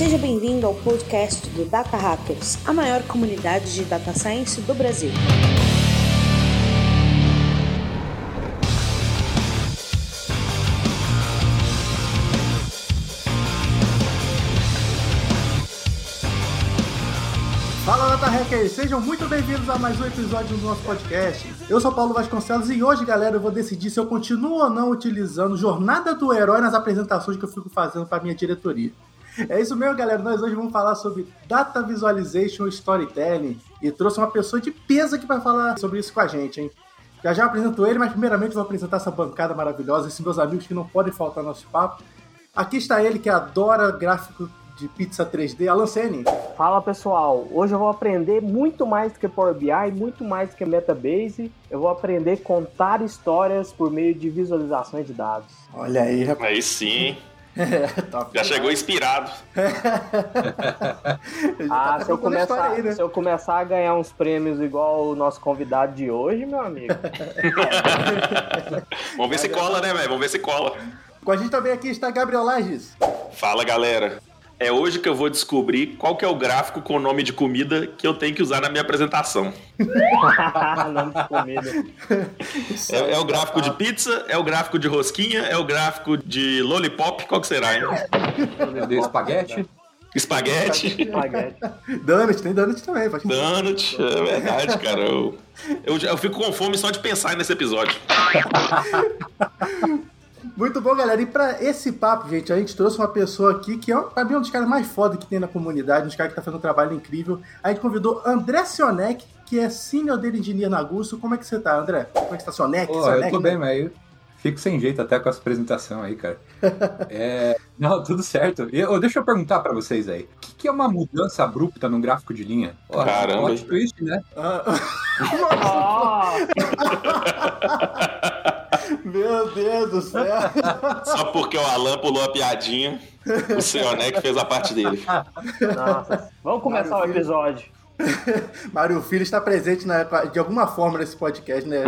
Seja bem-vindo ao podcast do Data Hackers, a maior comunidade de data science do Brasil. Fala Data Hackers, sejam muito bem-vindos a mais um episódio do nosso podcast. Eu sou Paulo Vasconcelos e hoje, galera, eu vou decidir se eu continuo ou não utilizando Jornada do Herói nas apresentações que eu fico fazendo para minha diretoria. É isso mesmo, galera. Nós hoje vamos falar sobre Data Visualization Storytelling e trouxe uma pessoa de peso aqui para falar sobre isso com a gente, hein? Já já apresento ele, mas primeiramente vou apresentar essa bancada maravilhosa, esses meus amigos que não podem faltar no nosso papo. Aqui está ele que adora gráfico de pizza 3D, Alan Senni. Fala pessoal, hoje eu vou aprender muito mais do que Power BI, muito mais do que Metabase. Eu vou aprender a contar histórias por meio de visualizações de dados. Olha aí, rapaz. Aí sim. É, top. Já chegou inspirado. Ah, Tá se eu, começar, aí, né? se eu começar a ganhar uns prêmios igual o nosso convidado de hoje, meu amigo. Vamos ver se cola, né, velho? Vamos ver se cola. Com a gente também aqui está Gabriel Lages. Fala, galera. É hoje que eu vou descobrir qual que é o gráfico com o nome de comida que eu tenho que usar na minha apresentação. Nome de comida. É, é o gráfico de pizza, é o gráfico de rosquinha, é o gráfico de lollipop, qual que será, hein? De espaguete? Espaguete, Espaguete. Donut, tem Donut também, pode donut, é verdade, cara. Eu, eu, eu fico com fome só de pensar nesse episódio. Muito bom, galera. E pra esse papo, gente, a gente trouxe uma pessoa aqui que é, pra mim, um dos caras mais foda que tem na comunidade, um dos caras que tá fazendo um trabalho incrível. A gente convidou André Sionek, que é Senior Data Engineer na Gusto. Como é que você tá, André? Como é que tá Sionek? Sionek, eu tô né? bem, mas eu fico sem jeito até com essa apresentação aí, cara. É, Não, tudo certo. E, ô, deixa eu perguntar pra vocês aí. O que, que é uma mudança abrupta num gráfico de linha? Pô, Caramba. plot twist, né? Ah, Ah, Meu Deus do céu. Só porque o Alan pulou a piadinha, o Sionec fez a parte dele. nossa. Vamos começar o episódio. Mário Filho está presente na- de alguma forma nesse podcast, né?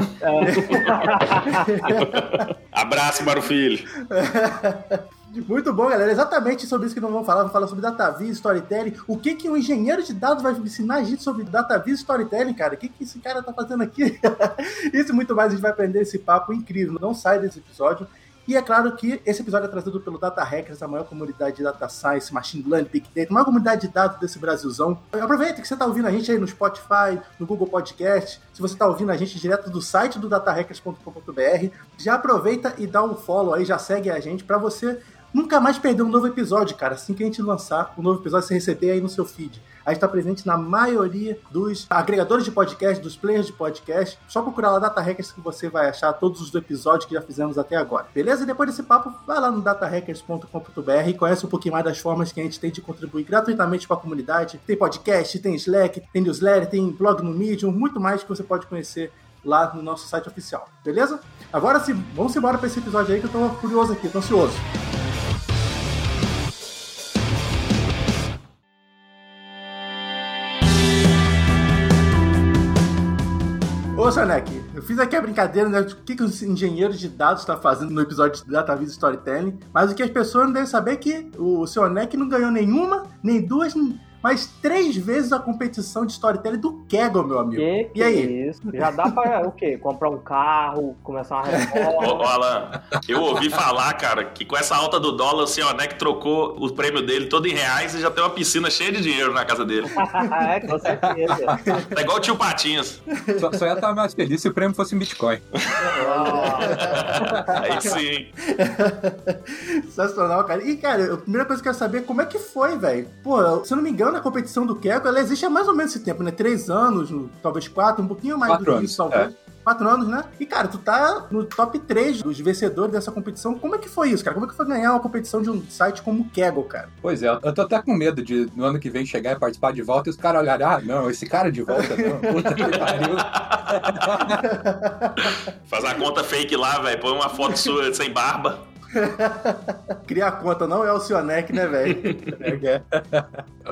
Abraço para o filho. Muito bom, galera. Exatamente sobre isso que nós vamos falar. Vamos falar sobre DataVis, Storytelling. O que, que um engenheiro de dados vai ensinar a gente sobre DataVis Storytelling, cara? O que, que esse cara tá fazendo aqui? isso e muito mais a gente vai aprender esse papo incrível. Não sai desse episódio. E é claro que esse episódio é trazido pelo Data Hackers, a maior comunidade de Data Science, Machine Learning, Big Data, a maior comunidade de dados desse Brasilzão. Aproveita que você está ouvindo a gente aí no Spotify, no Google Podcast. Se você está ouvindo a gente direto do site do datahackers.com.br, já aproveita e dá um follow aí, já segue a gente para você nunca mais perder um novo episódio, cara. Assim que a gente lançar um novo episódio, você receber aí no seu feed. A gente está presente na maioria dos agregadores de podcast, dos players de podcast. Só procurar lá Data Hackers que você vai achar todos os episódios que já fizemos até agora. Beleza? E depois desse papo, vai lá no datahackers.com.br e conhece um pouquinho mais das formas que a gente tem de contribuir gratuitamente para a comunidade. Tem podcast, tem Slack, tem newsletter, tem blog no Medium, muito mais que você pode conhecer lá no nosso site oficial. Beleza? Agora sim, vamos embora para esse episódio aí que eu tô curioso aqui, tô ansioso. Ô, Sonek, eu fiz aqui a brincadeira, né? O que, que os engenheiros de dados estão fazendo no episódio de DataVis Storytelling. Mas o que as pessoas não devem saber é que o Sionek não ganhou nenhuma, nem duas, mas três vezes a competição de Storytelling do Kaggle, meu amigo. Que, que e aí? isso? Já dá pra o quê? Comprar um carro, começar uma reforma. ô, Alan, eu ouvi falar, cara, que com essa alta do dólar, o Sionec trocou o prêmio dele todo em reais e já tem uma piscina cheia de dinheiro na casa dele. é, com certeza. É igual o tio Patinhas. Só, só ia estar mais feliz se o prêmio fosse em Bitcoin. Aí sim. Sensacional, cara. E, cara, a primeira coisa que eu quero saber é como é que foi, velho. Pô, se eu não me engano, a competição do Kaggle, ela existe há mais ou menos esse tempo, né? Três anos, talvez quatro, um pouquinho mais Quatro do que anos, isso, talvez. Quatro anos, né? E, cara, tu tá no top 3 dos vencedores dessa competição. Como é que foi isso, cara? Como é que foi ganhar uma competição de um site como o Kaggle, cara? Pois é, eu tô até com medo de no ano que vem chegar e participar de volta e os caras olharem, ah, não, esse cara de volta não. Puta que pariu. Faz a conta fake lá, velho. Põe uma foto sua sem barba. Cria a conta, não é o Sionec, né, velho?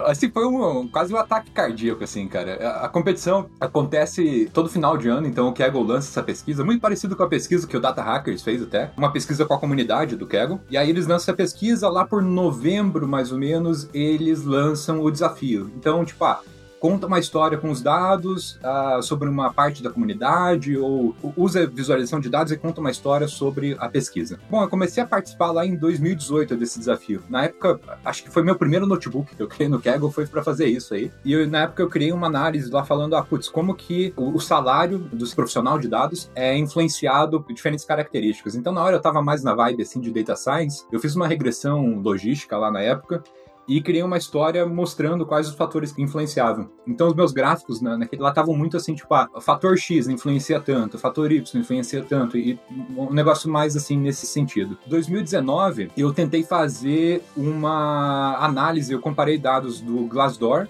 assim, foi um, quase um ataque cardíaco, assim, cara. A, a, competição acontece todo final de ano, então o Kaggle lança essa pesquisa, muito parecido com a pesquisa que o Data Hackers fez até, uma pesquisa com a comunidade do Kaggle. E aí eles lançam essa pesquisa, lá por novembro, mais ou menos, eles lançam o desafio. Então, tipo, ah, conta uma história com os dados uh, sobre uma parte da comunidade ou usa visualização de dados e conta uma história sobre a pesquisa. Bom, eu comecei a participar lá em 2018 desse desafio. Na época, acho que foi meu primeiro notebook que eu criei no Kaggle foi para fazer isso aí. E eu, na época eu criei uma análise lá falando, ah, putz, como que o, o salário dos profissional de dados é influenciado por diferentes características. Então, na hora eu tava mais na vibe assim de data science, eu fiz uma regressão logística lá na época e criei uma história mostrando quais os fatores que influenciavam. Então os meus gráficos né, lá estavam muito assim, tipo, ah, fator X influencia tanto, fator Y influencia tanto, e um negócio mais assim nesse sentido. 2019, eu tentei fazer uma análise, eu comparei dados do Glassdoor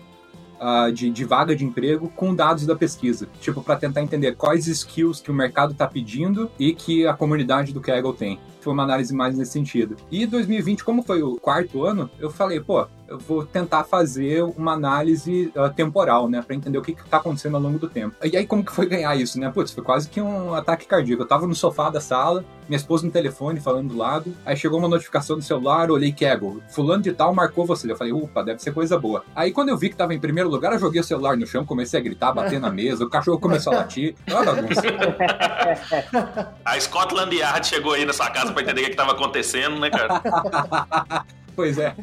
Uh, de, de, vaga de emprego com dados da pesquisa. Tipo, para tentar entender quais skills que o mercado está pedindo e que a comunidade do Kaggle tem. Foi uma análise mais nesse sentido. E 2020, como foi o quarto ano, eu falei, pô, eu vou tentar fazer uma análise uh, temporal, né, para entender o que, está acontecendo ao longo do tempo. E aí, como que foi ganhar isso, né? Putz, foi quase que um ataque cardíaco. Eu tava no sofá da sala, minha esposa no telefone falando do lado, aí chegou uma notificação do celular, olhei Kaggle, fulano de tal marcou você. Eu falei, upa, deve ser coisa boa. Aí quando eu vi que tava em primeiro lugar, eu joguei o celular no chão, comecei a gritar, bater na mesa, o cachorro começou a latir. Uma bagunça. a Scotland Yard chegou aí na sua casa pra entender o que, que tava acontecendo, né, cara? Pois é.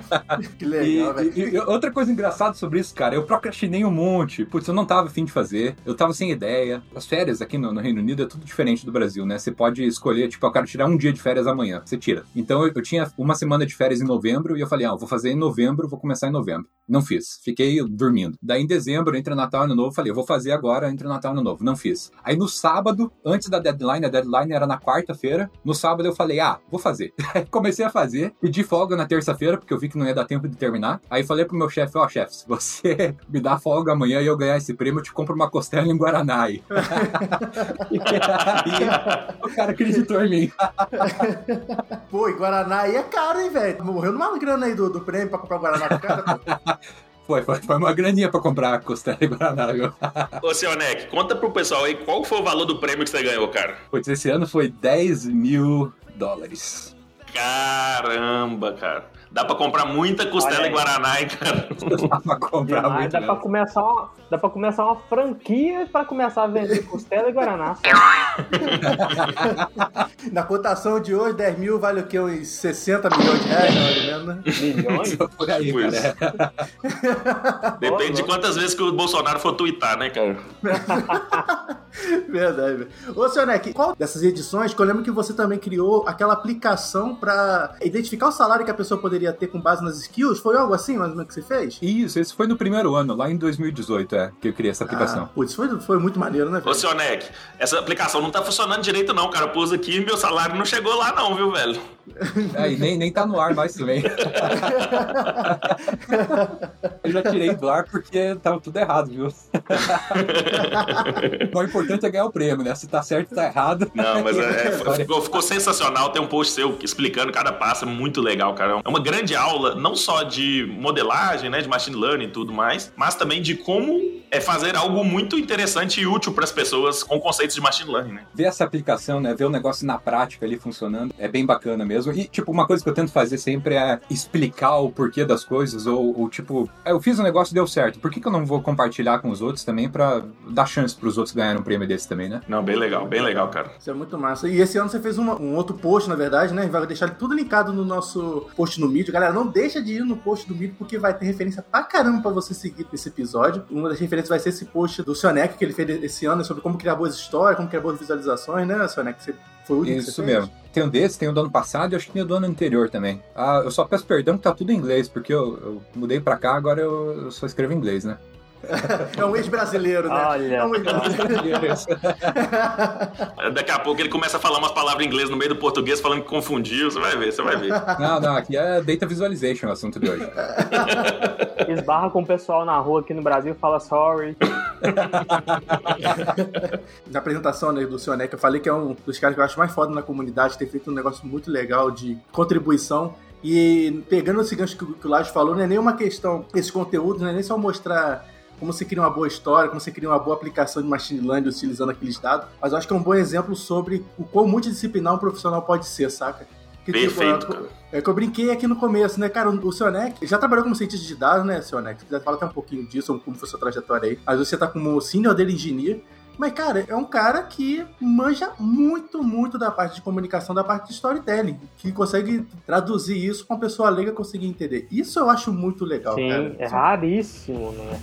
que legal, e, e, e, outra coisa engraçada sobre isso, cara, eu procrastinei um monte. Putz, eu não tava afim de fazer, eu tava sem ideia. As férias aqui no, no, Reino Unido é tudo diferente do Brasil, né? Você pode escolher, tipo, eu quero tirar um dia de férias amanhã, você tira. Então eu, eu tinha uma semana de férias em novembro e eu falei, ah, eu vou fazer em novembro, vou começar em novembro. Não fiz, fiquei dormindo. Daí em dezembro, entre Natal e Ano Novo, falei, eu vou fazer agora entre Natal e Ano Novo. Não fiz. Aí no sábado, antes da deadline, a deadline era na quarta-feira, no sábado eu falei, ah, vou fazer. Comecei a fazer, pedi folga folga na terça-feira, porque eu vi que não ia dar tempo de terminar. Aí falei pro meu chefe, ó, oh, chefe, se você me dá folga amanhã e eu ganhar esse prêmio, eu te compro uma costela em Guaraná. e o cara acreditou em mim. Pô, e Guaraná aí é caro, hein, velho? Morreu numa grana aí do, do prêmio pra comprar Guaraná pro cara, Foi, foi, foi, uma graninha pra comprar a costela e Guaraná. Ô, seu Neck, conta pro pessoal aí qual foi o valor do prêmio que você ganhou, cara. Pois esse ano foi 10 mil dólares. Caramba, cara. Dá pra comprar muita costela em Guaraná, hein, cara? Dá pra comprar Demais, muito. Dá pra, começar uma, dá pra começar uma franquia pra começar a vender costela e Guaraná. Na cotação de hoje, 10 mil vale o quê? Uns 60 milhões de reais, mais ou menos, né? Milhões? Por aí, cara. Depende de quantas vezes que o Bolsonaro for twittar, né, cara? Verdade. Ô, senhor Neck, qual dessas edições, que eu lembro que você também criou aquela aplicação pra identificar o salário que a pessoa poderia ter com base nas skills? Foi algo assim, mais ou menos, que você fez? Isso, esse foi no primeiro ano, lá em 2018, é, que eu criei essa aplicação. Ah, putz, foi, foi muito maneiro, né, velho? Ô, senhor Neck, essa aplicação não tá funcionando direito, não, cara. Eu pus aqui e meu salário não chegou lá, não, viu, velho? E nem, nem tá no ar mais também. eu já tirei do ar porque tava tudo errado, viu? o importante é ganhar o prêmio, né? Se tá certo, tá errado. Não, mas é, é, ficou, ficou, sensacional. Tem um post seu explicando cada passo, é muito legal, cara. É uma grande aula, não só de modelagem, né, de machine learning e tudo mais, mas também de como é fazer algo muito interessante e útil para as pessoas com conceitos de machine learning, né? Ver essa aplicação, né, ver o negócio na prática ali funcionando, é bem bacana mesmo. E, tipo, uma coisa que eu tento fazer sempre é explicar o porquê das coisas, ou, ou tipo, é, eu fiz um negócio e deu certo, por que, que eu não vou compartilhar com os outros também para dar chance para os outros ganharem um prêmio desse também, né? Não, bem legal, bem legal, cara. Isso é muito massa. E esse ano você fez uma, um outro post, na verdade, né? Vai deixar tudo linkado no nosso post no Medium. Galera, não deixa de ir no post do Medium, porque vai ter referência pra caramba pra você seguir esse episódio. Uma das referências vai ser esse post do Sionec que ele fez esse ano sobre como criar boas histórias, como criar boas visualizações, né, Sionec? Você foi o último Isso mesmo. Tem um desse, tem o um do ano passado e acho que tem o do ano anterior também. Ah, eu só peço perdão que tá tudo em inglês, porque eu, eu mudei pra cá, agora eu, eu só escrevo em inglês, né? É um ex-brasileiro, né? Olha. É um ex-brasileiro. Daqui a pouco ele começa a falar umas palavras em inglês no meio do português, falando que confundiu. Você vai ver, você vai ver. Não, não, aqui é Data Visualization o assunto de hoje. Esbarra com o pessoal na rua aqui no Brasil e fala sorry. Na apresentação né, do Sionec, eu falei que é um dos caras que eu acho mais foda na comunidade, ter feito um negócio muito legal de contribuição. E pegando esse gancho que, o- Lage falou, não é nem uma questão, esse conteúdo, não é nem só mostrar como você cria uma boa história, como você cria uma boa aplicação de machine learning utilizando aqueles dados, mas eu acho que é um bom exemplo sobre o quão multidisciplinar um profissional pode ser, saca? Que, Perfeito, tipo, cara. é que eu brinquei aqui no começo, né, cara? O Sionec já trabalhou como cientista de dados, né, Sionec? Se quiser falar até um pouquinho disso, como foi a sua trajetória aí. Mas você tá como senior dele engineer. Mas, cara, é um cara que manja muito, muito da parte de comunicação, da parte de storytelling, que consegue traduzir isso com a pessoa leiga conseguir entender. Isso eu acho muito legal, Sim, cara. é raríssimo, né?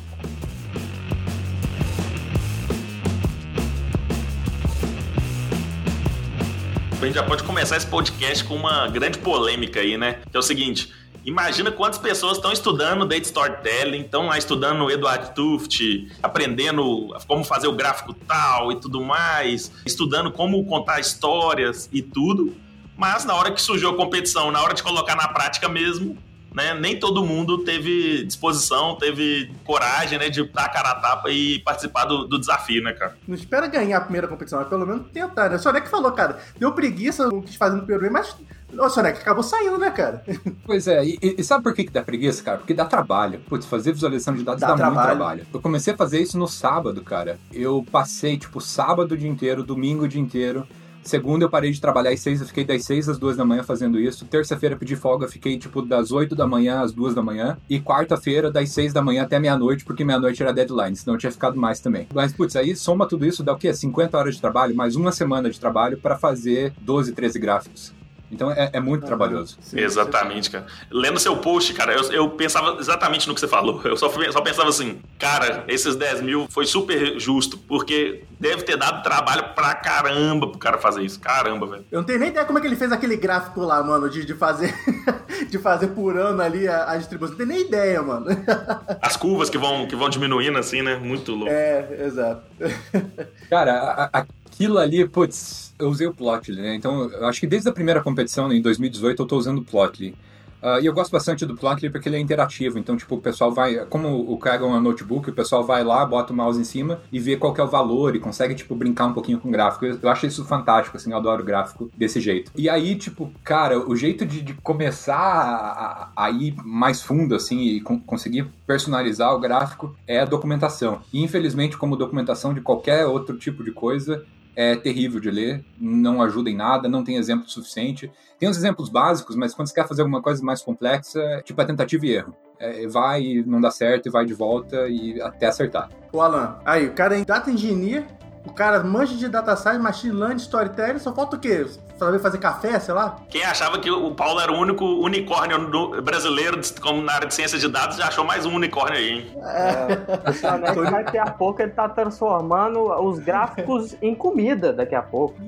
A gente já pode começar esse podcast com uma grande polêmica aí, né? Que é o seguinte. Imagina quantas pessoas estão estudando Data Storytelling, estão lá estudando Edward Tuft, aprendendo como fazer o gráfico tal e tudo mais, estudando como contar histórias e tudo. Mas na hora que surgiu a competição, na hora de colocar na prática mesmo, né, nem todo mundo teve disposição, teve coragem, né, de dar a cara a tapa e participar do, do desafio, né, cara? Não espera ganhar a primeira competição, mas pelo menos tentar, né? O Sionec falou, cara, deu preguiça, não quis fazer no primeiro mas o Sionec acabou saindo, né, cara? Pois é, e, e sabe por que, que dá preguiça, cara? Porque dá trabalho. Putz, fazer visualização de dados Dá dá, muito trabalho. trabalho. Eu comecei a fazer isso no sábado, cara. Eu passei, tipo, sábado o dia inteiro, domingo o dia inteiro. Segunda eu parei de trabalhar às seis, eu fiquei das seis às duas da manhã fazendo isso. Terça-feira pedi folga, fiquei tipo das oito da manhã às duas da manhã. E quarta-feira das seis da manhã até meia-noite, porque meia-noite era deadline, senão eu tinha ficado mais também. Mas, putz, aí soma tudo isso, dá o quê? 50 horas de trabalho, mais uma semana de trabalho pra fazer 12, 13 gráficos. Então é, é muito trabalhoso. Sim, Exatamente, cara. Lendo seu post, cara, eu, eu pensava exatamente no que você falou. Eu só, só pensava assim, cara, esses 10 mil foi super justo, porque deve ter dado trabalho pra caramba pro cara fazer isso. Caramba, velho. Eu não tenho nem ideia como é que ele fez aquele gráfico lá, mano, de, de fazer de fazer por ano ali a, a distribuição. Não tenho nem ideia, mano. As curvas que vão, que vão diminuindo assim, né? Muito louco. É, exato. Cara, a- a- aquilo ali, putz, eu usei o Plotly, né? Então, eu acho que desde a primeira competição, né, em 2018, eu tô usando o Plotly. Ah, e eu gosto bastante do Plotly porque ele é interativo. Então, tipo, o pessoal vai... Como o cara é um notebook, o pessoal vai lá, bota o mouse em cima e vê qual é o valor e consegue, tipo, brincar um pouquinho com o gráfico. Eu, eu acho isso fantástico, assim, eu adoro gráfico desse jeito. E aí, tipo, cara, o jeito de, de começar a, a ir mais fundo, assim, e con- conseguir personalizar o gráfico é a documentação. E, infelizmente, como documentação de qualquer outro tipo de coisa, é terrível de ler, não ajuda em nada, não tem exemplo suficiente. Tem os exemplos básicos, mas quando você quer fazer alguma coisa mais complexa, tipo, é tentativa e erro. É, vai e não dá certo, e vai de volta e até acertar. O Alan, aí, o cara é data engineer, o cara manja de data science, machine learning, storytelling, só falta o quê? Saber fazer café, sei lá? Quem achava que o Paulo era o único unicórnio do- brasileiro como na área de ciência de dados já achou mais um unicórnio aí, hein? É, o Sionec daqui a pouco ele tá transformando os gráficos em comida daqui a pouco.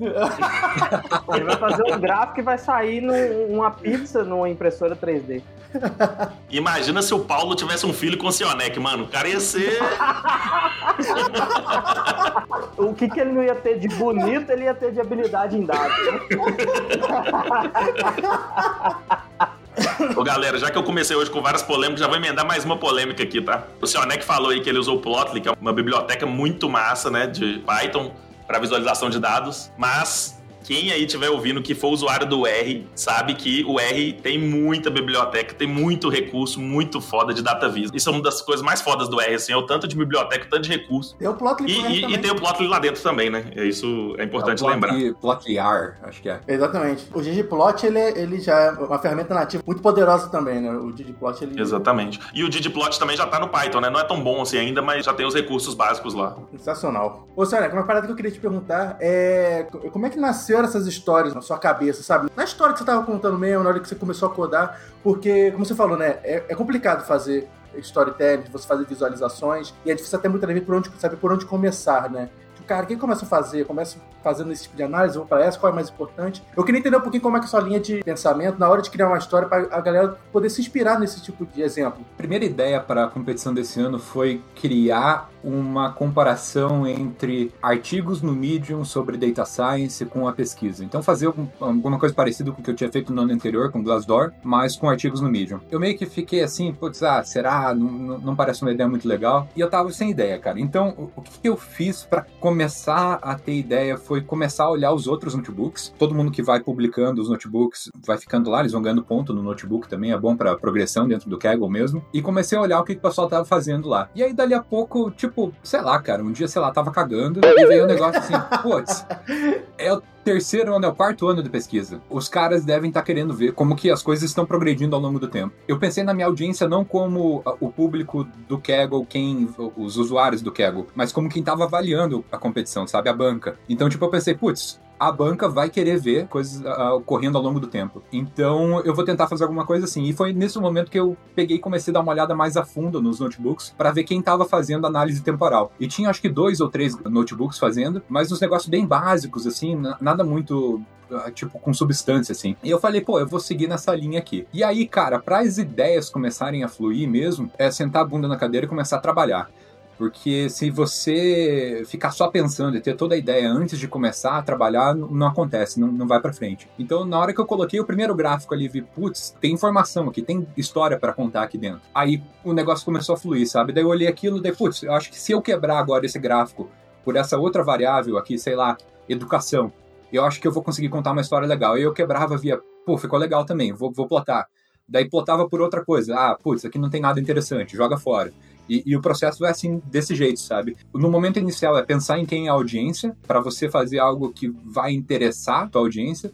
Ele vai fazer um gráfico e vai sair num- uma pizza numa impressora 3D. Imagina se o Paulo tivesse um filho com o Sionec, mano. O cara ia ser. O que, que ele não ia ter de bonito, ele ia ter de habilidade em dados. né? Ô, galera, já que eu comecei hoje com várias polêmicas, já vou emendar mais uma polêmica aqui, tá? O Sionec falou aí que ele usou o Plotly, que é uma biblioteca muito massa, né, de Python para visualização de dados, mas quem aí estiver ouvindo que for usuário do R, sabe que o R tem muita biblioteca, tem muito recurso, muito foda de DataVis. Isso é uma das coisas mais fodas do R, assim, é o tanto de biblioteca, o tanto de recurso. Tem o Plotly E, R e- e tem o Plotly lá dentro também, né? Isso é importante É o lembrar. Plotly- Plotlyar, acho que é. Exatamente. O ggplot, ele, é- ele já é uma ferramenta nativa muito poderosa também, né? O ggplot, ele... Exatamente. E o ggplot também já tá no Python, né? Não é tão bom assim ainda, mas já tem os recursos básicos lá. Sensacional. Ô, Sônia, uma parada que eu queria te perguntar é co- como é que nasceram essas histórias na sua cabeça, sabe? Na história que você tava contando mesmo, na hora que você começou a codar, porque, como você falou, né, é, é complicado fazer storytelling, você fazer visualizações, e é difícil até muitas vezes por onde, saber por onde começar, né? cara, quem começa a fazer? Começa fazendo esse tipo de análise, vou para essa, qual é mais importante? Eu queria entender um pouquinho como é que é a sua linha de pensamento na hora de criar uma história para a galera poder se inspirar nesse tipo de exemplo. A primeira ideia para a competição desse ano foi criar uma comparação entre artigos no Medium sobre data science com a pesquisa. Então fazer alguma coisa parecida com o que eu tinha feito no ano anterior com Glassdoor, mas com artigos no Medium. Eu meio que fiquei assim, putz, ah, será? Não, não parece uma ideia muito legal. E eu tava sem ideia, cara. Então, o que eu fiz para começar a ter ideia foi começar a olhar os outros notebooks. Todo mundo que vai publicando os notebooks vai ficando lá, eles vão ganhando ponto no notebook também, é bom para progressão dentro do Kaggle mesmo. E comecei a olhar o que o pessoal tava fazendo lá. E aí, dali a pouco, tipo, tipo, sei lá, cara, um dia, sei lá, tava cagando e veio um negócio assim, putz, é o terceiro ano, é o quarto ano de pesquisa. Os caras devem estar tá querendo ver como que as coisas estão progredindo ao longo do tempo. Eu pensei na minha audiência não como o público do Kaggle, quem, os usuários do Kaggle, mas como quem tava avaliando a competição, sabe, a banca. Então, tipo, eu pensei, putz, a banca vai querer ver coisas uh, ocorrendo ao longo do tempo. Então eu vou tentar fazer alguma coisa assim. E foi nesse momento que eu peguei e comecei a dar uma olhada mais a fundo nos notebooks para ver quem estava fazendo análise temporal. E tinha acho que dois ou três notebooks fazendo, mas uns negócios bem básicos, assim, nada muito ah, tipo, com substância, assim. E eu falei, pô, eu vou seguir nessa linha aqui. E aí, cara, para as ideias começarem a fluir mesmo, é sentar a bunda na cadeira e começar a trabalhar. Porque se você ficar só pensando e ter toda a ideia antes de começar a trabalhar, não acontece, não, não vai para frente. Então, na hora que eu coloquei o primeiro gráfico ali, vi, putz, tem informação aqui, tem história para contar aqui dentro. Aí o negócio começou a fluir, sabe? Daí eu olhei aquilo, daí, putz, eu acho que se eu quebrar agora esse gráfico por essa outra variável aqui, sei lá, educação, eu acho que eu vou conseguir contar uma história legal. E eu quebrava, via, pô, ficou legal também, vou, vou plotar. Daí plotava por outra coisa, ah, putz, aqui não tem nada interessante, joga fora. E, e, o processo vai assim, desse jeito, sabe? No momento inicial é pensar em quem é a audiência, para você fazer algo que vai interessar a tua audiência.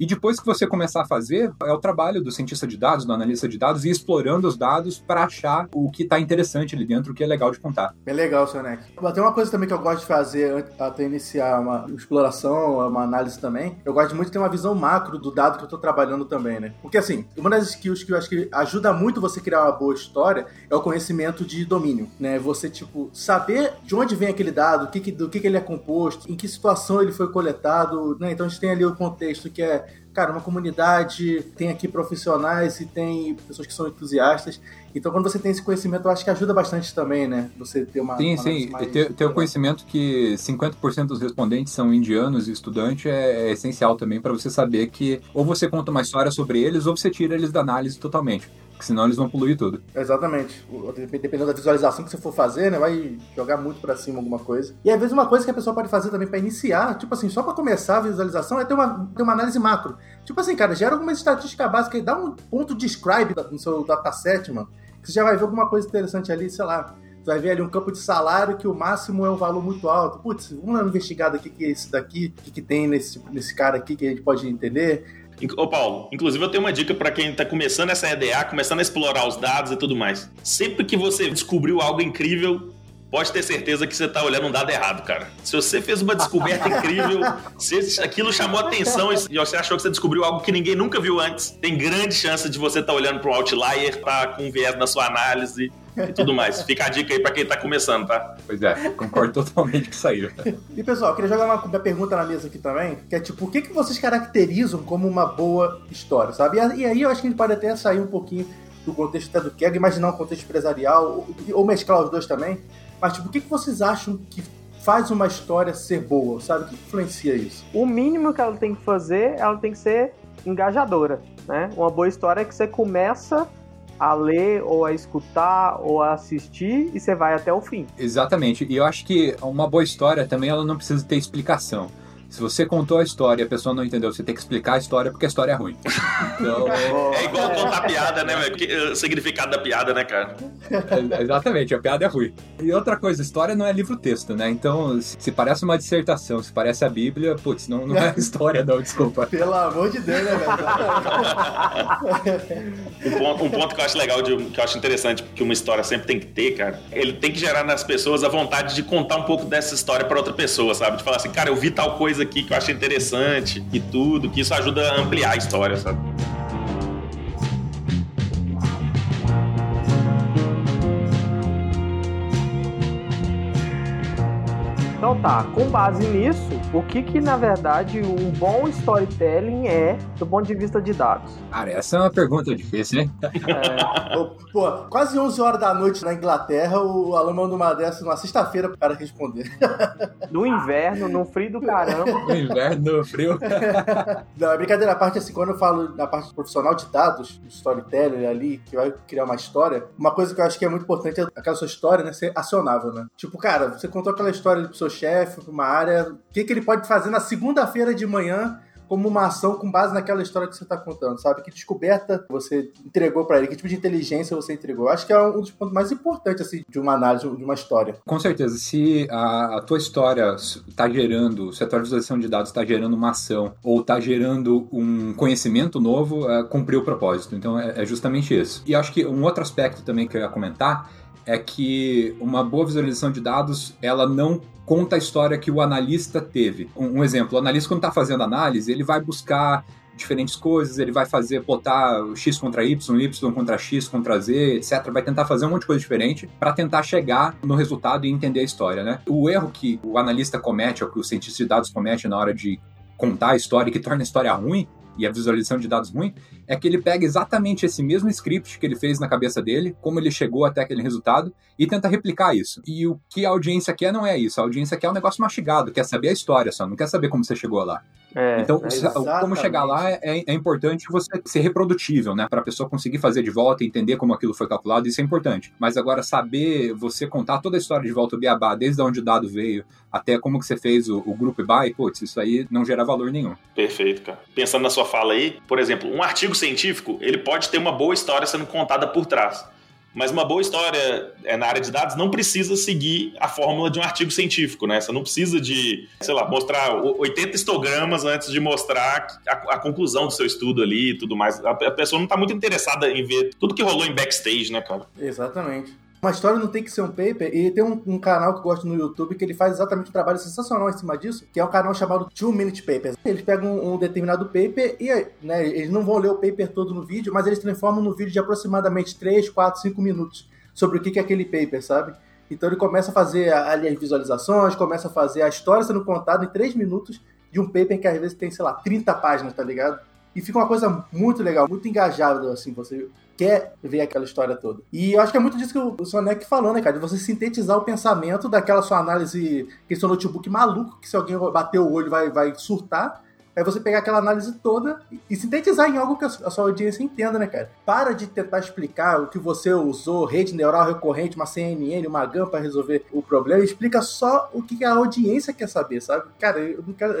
E depois que você começar a fazer, é o trabalho do cientista de dados, do analista de dados, e explorando os dados para achar o que está interessante ali dentro, o que é legal de contar. Bem legal, seu Neck. Tem uma coisa também que eu gosto de fazer até iniciar uma exploração, uma análise também. Eu gosto muito de ter uma visão macro do dado que eu estou trabalhando também, né? Porque assim, uma das skills que eu acho que ajuda muito você criar uma boa história é o conhecimento de domínio, né? Você, tipo, saber de onde vem aquele dado, do que, do que ele é composto, em que situação ele foi coletado, né? Então a gente tem ali o contexto que é cara, uma comunidade, tem aqui profissionais e tem pessoas que são entusiastas. Então, quando você tem esse conhecimento, eu acho que ajuda bastante também, né? Você ter uma. Sim, uma sim. Ter, ter o conhecimento que 50% dos respondentes são indianos e estudantes é, é essencial também para você saber que ou você conta uma história sobre eles ou você tira eles da análise totalmente. Porque senão eles vão poluir tudo. Exatamente. Dependendo da visualização que você for fazer, né? Vai jogar muito para cima alguma coisa. E às vezes uma coisa que a pessoa pode fazer também para iniciar, tipo assim, só para começar a visualização, é ter uma, ter uma análise macro. Tipo assim, cara, gera alguma estatística básica e dá um ponto describe no seu dataset, mano. Que você já vai ver alguma coisa interessante ali, sei lá. Você vai ver ali um campo de salário que o máximo é um valor muito alto. Putz, vamos lá investigar daqui que é esse daqui, o que, que tem nesse, nesse cara aqui que a gente pode entender Ô Paulo, inclusive eu tenho uma dica para quem tá começando essa EDA, começando a explorar os dados e tudo mais. Sempre que você descobriu algo incrível, pode ter certeza que você está olhando um dado errado, cara. Se você fez uma descoberta incrível, se aquilo chamou atenção e você achou que você descobriu algo que ninguém nunca viu antes, tem grande chance de você estar tá olhando para um outlier, tá com um viés na sua análise e tudo mais. Fica a dica aí para quem está começando, tá? Pois é, concordo totalmente com isso aí. E pessoal, queria jogar uma, uma, pergunta na mesa aqui também, que é tipo, o que, que vocês caracterizam como uma boa história, sabe? E, e aí eu acho que a gente pode até sair um pouquinho do contexto até do Keg, imaginar um contexto empresarial, ou, ou mesclar os dois também. Mas, tipo, o que, que vocês acham que faz uma história ser boa, sabe? O que influencia isso? O mínimo que ela tem que fazer, ela tem que ser engajadora, né? Uma boa história é que você começa a ler ou a escutar ou a assistir e você vai até o fim. Exatamente. E eu acho que uma boa história também ela não precisa ter explicação. Se você contou a história e a pessoa não entendeu, você tem que explicar a história porque a história é ruim. Então... é igual contar piada, né? O significado da piada, né, cara? É, exatamente, a piada é ruim. E outra coisa, história não é livro-texto, né? Então, se parece uma dissertação, se parece a Bíblia, putz, não, não é história, não, desculpa. Pelo amor de Deus, né, velho? um, ponto, um ponto que eu acho legal, de, que eu acho interessante, que uma história sempre tem que ter, cara, ele tem que gerar nas pessoas a vontade de contar um pouco dessa história para outra pessoa, sabe? De falar assim, cara, eu vi tal coisa coisa aqui que eu achei interessante e tudo, que isso ajuda a ampliar a história, sabe? Então anotar, com base nisso, o que que na verdade um bom storytelling é do ponto de vista de dados. Cara, essa é uma pergunta difícil, hein? É... Pô, quase 11 horas da noite na Inglaterra, o Alan mandou uma dessa numa sexta-feira para responder. No inverno, no frio do caramba. No inverno, no frio. Não, é brincadeira à parte, assim, quando eu falo na parte profissional de dados, storytelling ali, que vai criar uma história, uma coisa que eu acho que é muito importante é aquela sua história, né, ser acionável, né? Tipo, cara, você contou aquela história ali pro seu chefe, pra uma área, o que, que ele pode fazer na segunda-feira de manhã como uma ação com base naquela história que você está contando, sabe? Que descoberta você entregou para ele, que tipo de inteligência você entregou. Acho que é um dos pontos mais importantes assim, de uma análise de uma história. Com certeza, se a, a tua história está gerando, se a tua visualização de dados está gerando uma ação ou está gerando um conhecimento novo, é, cumpriu o propósito. Então é, é justamente isso. E acho que um outro aspecto também que eu ia comentar é que uma boa visualização de dados, ela não conta a história que o analista teve. Um, um exemplo, o analista quando está fazendo análise, ele vai buscar diferentes coisas, ele vai fazer, botar X contra Y, Y contra X contra Z, etc. Vai tentar fazer um monte de coisa diferente para tentar chegar no resultado e entender a história, né? O erro que o analista comete, ou que o cientista de dados comete na hora de contar a história, que torna a história ruim, e a visualização de dados ruim, é que ele pega exatamente esse mesmo script que ele fez na cabeça dele, como ele chegou até aquele resultado, e tenta replicar isso. E o que a audiência quer não é isso. A audiência quer um negócio mastigado, quer saber a história só, não quer saber como você chegou lá. É, então, é como chegar lá é, é, importante você ser reprodutível, né? Para a pessoa conseguir fazer de volta, entender como aquilo foi calculado, isso é importante. Mas agora, saber você contar toda a história de volta do Beabá, desde onde o dado veio, até como que você fez o, o group by, putz, isso aí não gera valor nenhum. Perfeito, cara. Pensando na sua fala aí, por exemplo, um artigo científico, ele pode ter uma boa história sendo contada por trás. Mas uma boa história é, na área de dados não precisa seguir a fórmula de um artigo científico, né? Você não precisa de, sei lá, mostrar 80 histogramas antes de mostrar a, a conclusão do seu estudo ali e tudo mais. A, a pessoa não está muito interessada em ver tudo que rolou em backstage, né, cara? Exatamente. Uma história não tem que ser um paper, e tem um, um, canal que eu gosto no YouTube que ele faz exatamente um trabalho sensacional em cima disso, que é um canal chamado Two Minute Papers. Eles pegam um, um determinado paper e né, eles não vão ler o paper todo no vídeo, mas eles transformam no vídeo de aproximadamente 3, 4, 5 minutos sobre o que é aquele paper, sabe? Então ele começa a fazer ali as visualizações, começa a fazer a história sendo contada em 3 minutos de um paper que às vezes tem, sei lá, 30 páginas, tá ligado? E fica uma coisa muito legal, muito engajável, assim, você quer ver aquela história toda. E eu acho que é muito disso que o Sonek falou, né, cara? De você sintetizar o pensamento daquela sua análise, que seu notebook maluco, que se alguém bater o olho vai, vai surtar. É você pegar aquela análise toda e sintetizar em algo que a sua audiência entenda, né, cara? Para de tentar explicar o que você usou, rede neural recorrente, uma CNN, uma GAN para resolver o problema. Explica só o que a audiência quer saber, sabe? Cara, eu não quero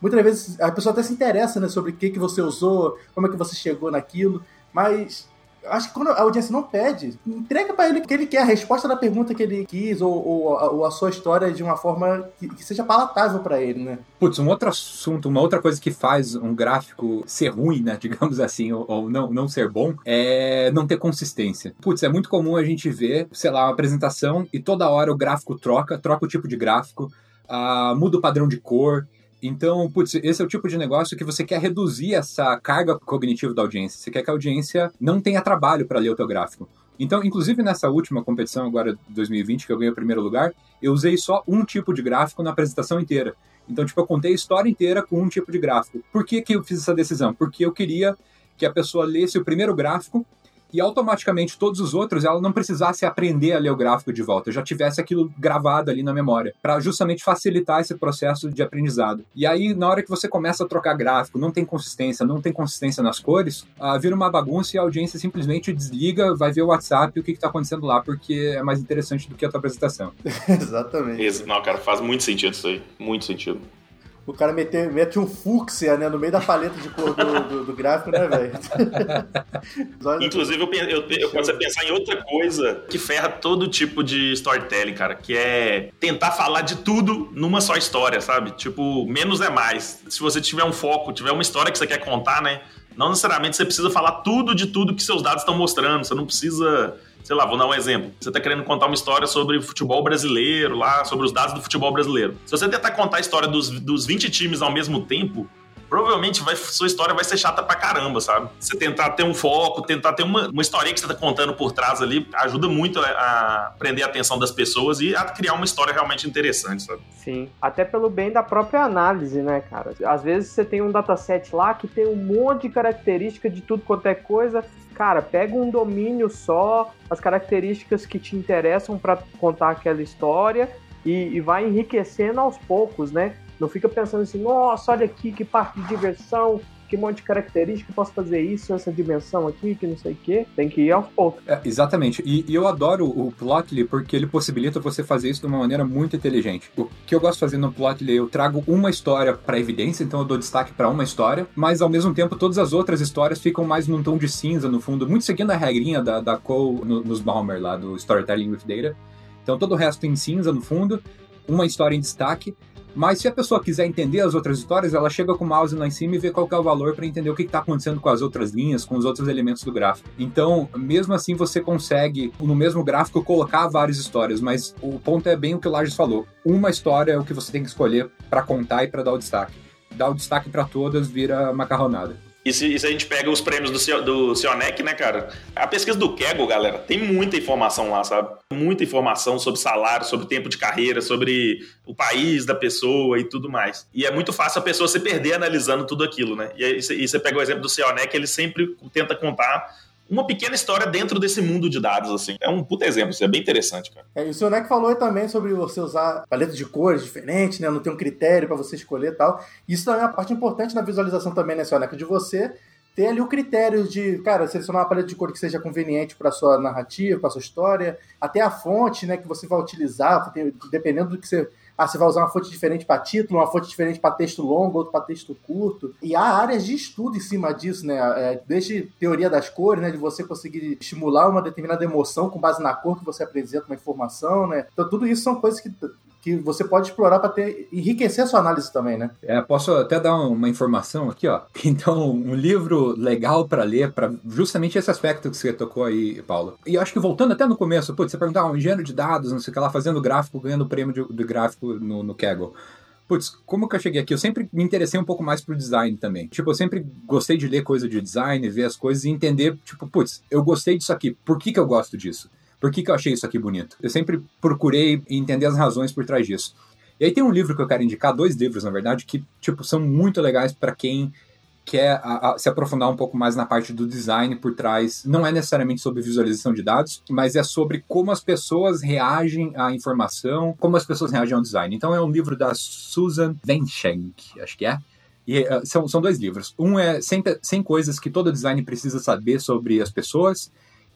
muitas vezes a pessoa até se interessa né, sobre o que, que você usou, como é que você chegou naquilo, mas acho que quando a audiência não pede, entrega para ele o que ele quer, a resposta da pergunta que ele quis, ou, ou, a, ou a, sua história de uma forma que, que seja palatável para ele, né? Putz, um outro assunto, uma outra coisa que faz um gráfico ser ruim, né, digamos assim, ou, ou não, não ser bom, é não ter consistência. Putz, é muito comum a gente ver, sei lá, uma apresentação e toda hora o gráfico troca, troca o tipo de gráfico, uh, muda o padrão de cor, então, putz, esse é o tipo de negócio que você quer reduzir essa carga cognitiva da audiência. Você quer que a audiência não tenha trabalho para ler o teu gráfico. Então, inclusive nessa última competição agora 2020 que eu ganhei o primeiro lugar, eu usei só um tipo de gráfico na apresentação inteira. Então, tipo, eu contei a história inteira com um tipo de gráfico. Por que, que eu fiz essa decisão? Porque eu queria que a pessoa lesse o primeiro gráfico e automaticamente todos os outros ela não precisasse aprender a ler o gráfico de volta, já tivesse aquilo gravado ali na memória, para justamente facilitar esse processo de aprendizado. E aí, na hora que você começa a trocar gráfico, não tem consistência, não tem consistência nas cores, uh, vira uma bagunça e a audiência simplesmente desliga, vai ver o WhatsApp e o que está acontecendo lá, porque é mais interessante do que a tua apresentação. Exatamente. Não, cara, faz muito sentido isso aí. Muito sentido. O cara mete, mete um fúcsia, né, no meio da paleta de cor do, do, do gráfico, né, velho? Inclusive, eu, eu, eu posso pensar em outra coisa que ferra todo tipo de storytelling, cara, que é tentar falar de tudo numa só história, sabe? Tipo, menos é mais. Se você tiver um foco, tiver uma história que você quer contar, né? Não necessariamente você precisa falar tudo de tudo que seus dados estão mostrando. Você não precisa sei lá, vou dar um exemplo. Você está querendo contar uma história sobre futebol brasileiro lá, sobre os dados do futebol brasileiro. Se você tentar contar a história dos, dos 20 times ao mesmo tempo, provavelmente vai, sua história vai ser chata pra caramba, sabe? Você tentar ter um foco, tentar ter uma, uma história que você tá contando por trás ali, ajuda muito a, a prender a atenção das pessoas e a criar uma história realmente interessante, sabe? Sim, até pelo bem da própria análise, né, cara? Às vezes você tem um dataset lá que tem um monte de característica de tudo quanto é coisa, cara, pega um domínio só, as características que te interessam para contar aquela história e, e, vai enriquecendo aos poucos, né? Não fica pensando assim, nossa, olha aqui que parte de diversão, que monte de característica, posso fazer isso, essa dimensão aqui, que não sei o quê. Tem que ir aos poucos. É, exatamente. E, e, eu adoro o Plotly porque ele possibilita você fazer isso de uma maneira muito inteligente. O que eu gosto de fazer no Plotly, eu trago uma história para evidência, então eu dou destaque para uma história, mas ao mesmo tempo todas as outras histórias ficam mais num tom de cinza, no fundo, muito seguindo a regrinha da, da Cole no, nos Balmer lá, do Storytelling with Data. Então todo o resto em cinza no fundo, uma história em destaque, mas se a pessoa quiser entender as outras histórias, ela chega com o mouse lá em cima e vê qual é o valor para entender o que está acontecendo com as outras linhas, com os outros elementos do gráfico. Então, mesmo assim, você consegue, no mesmo gráfico, colocar várias histórias, mas o ponto é bem o que o Lages falou. Uma história é o que você tem que escolher para contar e para dar o destaque. Dar o destaque para todas vira macarronada. E se, e se, a gente pega os prêmios do, do Cionec, né, cara? A pesquisa do Kegel, galera, tem muita informação lá, sabe? Muita informação sobre salário, sobre tempo de carreira, sobre o país da pessoa e tudo mais. E é muito fácil a pessoa se perder analisando tudo aquilo, né? E, e você pega o exemplo do Cionec, ele sempre tenta contar uma pequena história dentro desse mundo de dados, assim. É um puta exemplo, isso é bem interessante, cara. É, e o senhor Neck falou também sobre você usar paletas de cores diferentes, né? Não ter um critério para você escolher e tal. Isso também é uma parte importante na visualização também, né, senhor Neck? De você ter ali o critério de, cara, selecionar uma paleta de cor que seja conveniente para sua narrativa, para sua história, até a fonte, né, que você vai utilizar, dependendo do que você ah, você vai usar uma fonte diferente para título, uma fonte diferente para texto longo, outra para texto curto. E há áreas de estudo em cima disso, né? É, desde teoria das cores, né? De você conseguir estimular uma determinada emoção com base na cor que você apresenta uma informação, né? Então tudo isso são coisas que que você pode explorar para ter enriquecer a sua análise também, né? É, posso até dar uma informação aqui, ó. Então, um livro legal para ler para justamente esse aspecto que você tocou aí, Paulo. E eu acho que voltando até no começo, putz, você perguntar, ah, um engenheiro de dados, não sei o que lá, fazendo gráfico, ganhando prêmio de, de gráfico no, no Kaggle. Putz, como que eu cheguei aqui? Eu sempre me interessei um pouco mais pro design também. Tipo, eu sempre gostei de ler coisa de design, ver as coisas e entender, tipo, putz, eu gostei disso aqui. Por que que eu gosto disso? Por que, que eu achei isso aqui bonito? Eu sempre procurei entender as razões por trás disso. E aí tem um livro que eu quero indicar, dois livros, na verdade, que tipo são muito legais para quem quer a, a, se aprofundar um pouco mais na parte do design por trás. Não é necessariamente sobre visualização de dados, mas é sobre como as pessoas reagem à informação, como as pessoas reagem ao design. Então é um livro da Susan Venschenk, acho que é. E, uh, são, são dois livros. Um é 100, 100 coisas que todo design precisa saber sobre as pessoas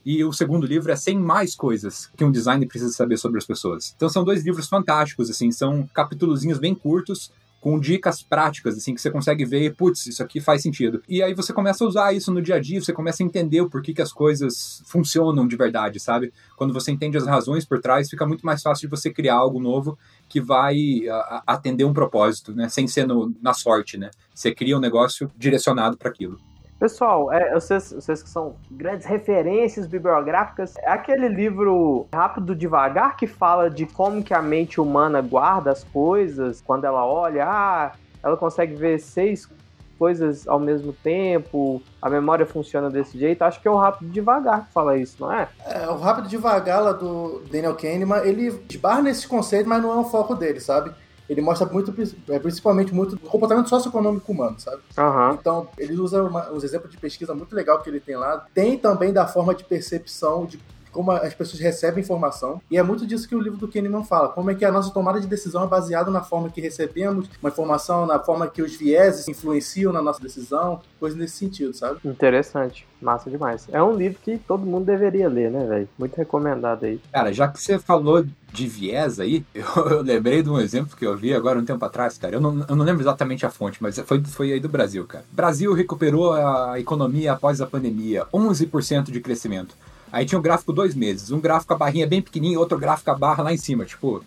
e o segundo livro é 100 mais coisas que um designer precisa saber sobre as pessoas. Então são dois livros fantásticos, assim, são capítulozinhos bem curtos, com dicas práticas, assim, que você consegue ver, putz, isso aqui faz sentido. E aí você começa a usar isso no dia a dia, você começa a entender o porquê que as coisas funcionam de verdade, sabe? Quando você entende as razões por trás, fica muito mais fácil de você criar algo novo que vai atender um propósito, né? Sem ser no, na sorte, né? Você cria um negócio direcionado para aquilo. Pessoal, é, vocês, vocês que são grandes referências bibliográficas, é aquele livro Rápido Devagar que fala de como que a mente humana guarda as coisas, quando ela olha, ah, ela consegue ver seis coisas ao mesmo tempo, a memória funciona desse jeito. Acho que é o Rápido Devagar que fala isso, não é? É, o Rápido Devagar lá do Daniel Kahneman, ele esbarra nesse conceito, mas não é o foco dele, sabe? Ele mostra muito, é, principalmente muito do comportamento socioeconômico humano, sabe? Uhum. Então, ele usa uma, uns exemplos de pesquisa muito legal que ele tem lá. Tem também da forma de percepção de como as pessoas recebem informação. E é muito disso que o livro do Kahneman fala. Como é que a nossa tomada de decisão é baseada na forma que recebemos uma informação, na forma que os vieses influenciam na nossa decisão, coisas nesse sentido, sabe? Interessante. Massa demais. É um livro que todo mundo deveria ler, né, velho? Muito recomendado aí. Cara, já que você falou de viés aí, eu, eu, lembrei de um exemplo que eu vi agora um tempo atrás, cara. Eu não, eu não lembro exatamente a fonte, mas foi, foi aí do Brasil, cara. Brasil recuperou a economia após a pandemia, 11% de crescimento. Aí tinha um gráfico dois meses. Um gráfico a barrinha bem pequenininha, outro gráfico a barra lá em cima. Tipo,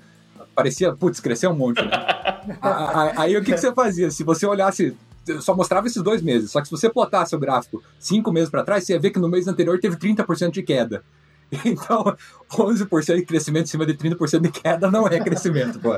parecia, putz, cresceu um monte, né? aí, aí o que, que você fazia? Se você olhasse só mostrava esses dois meses. Só que se você plotasse o gráfico cinco meses para trás, você ia ver que no mês anterior teve 30% de queda. Então, 11% de crescimento em cima de 30% de queda não é crescimento, pô.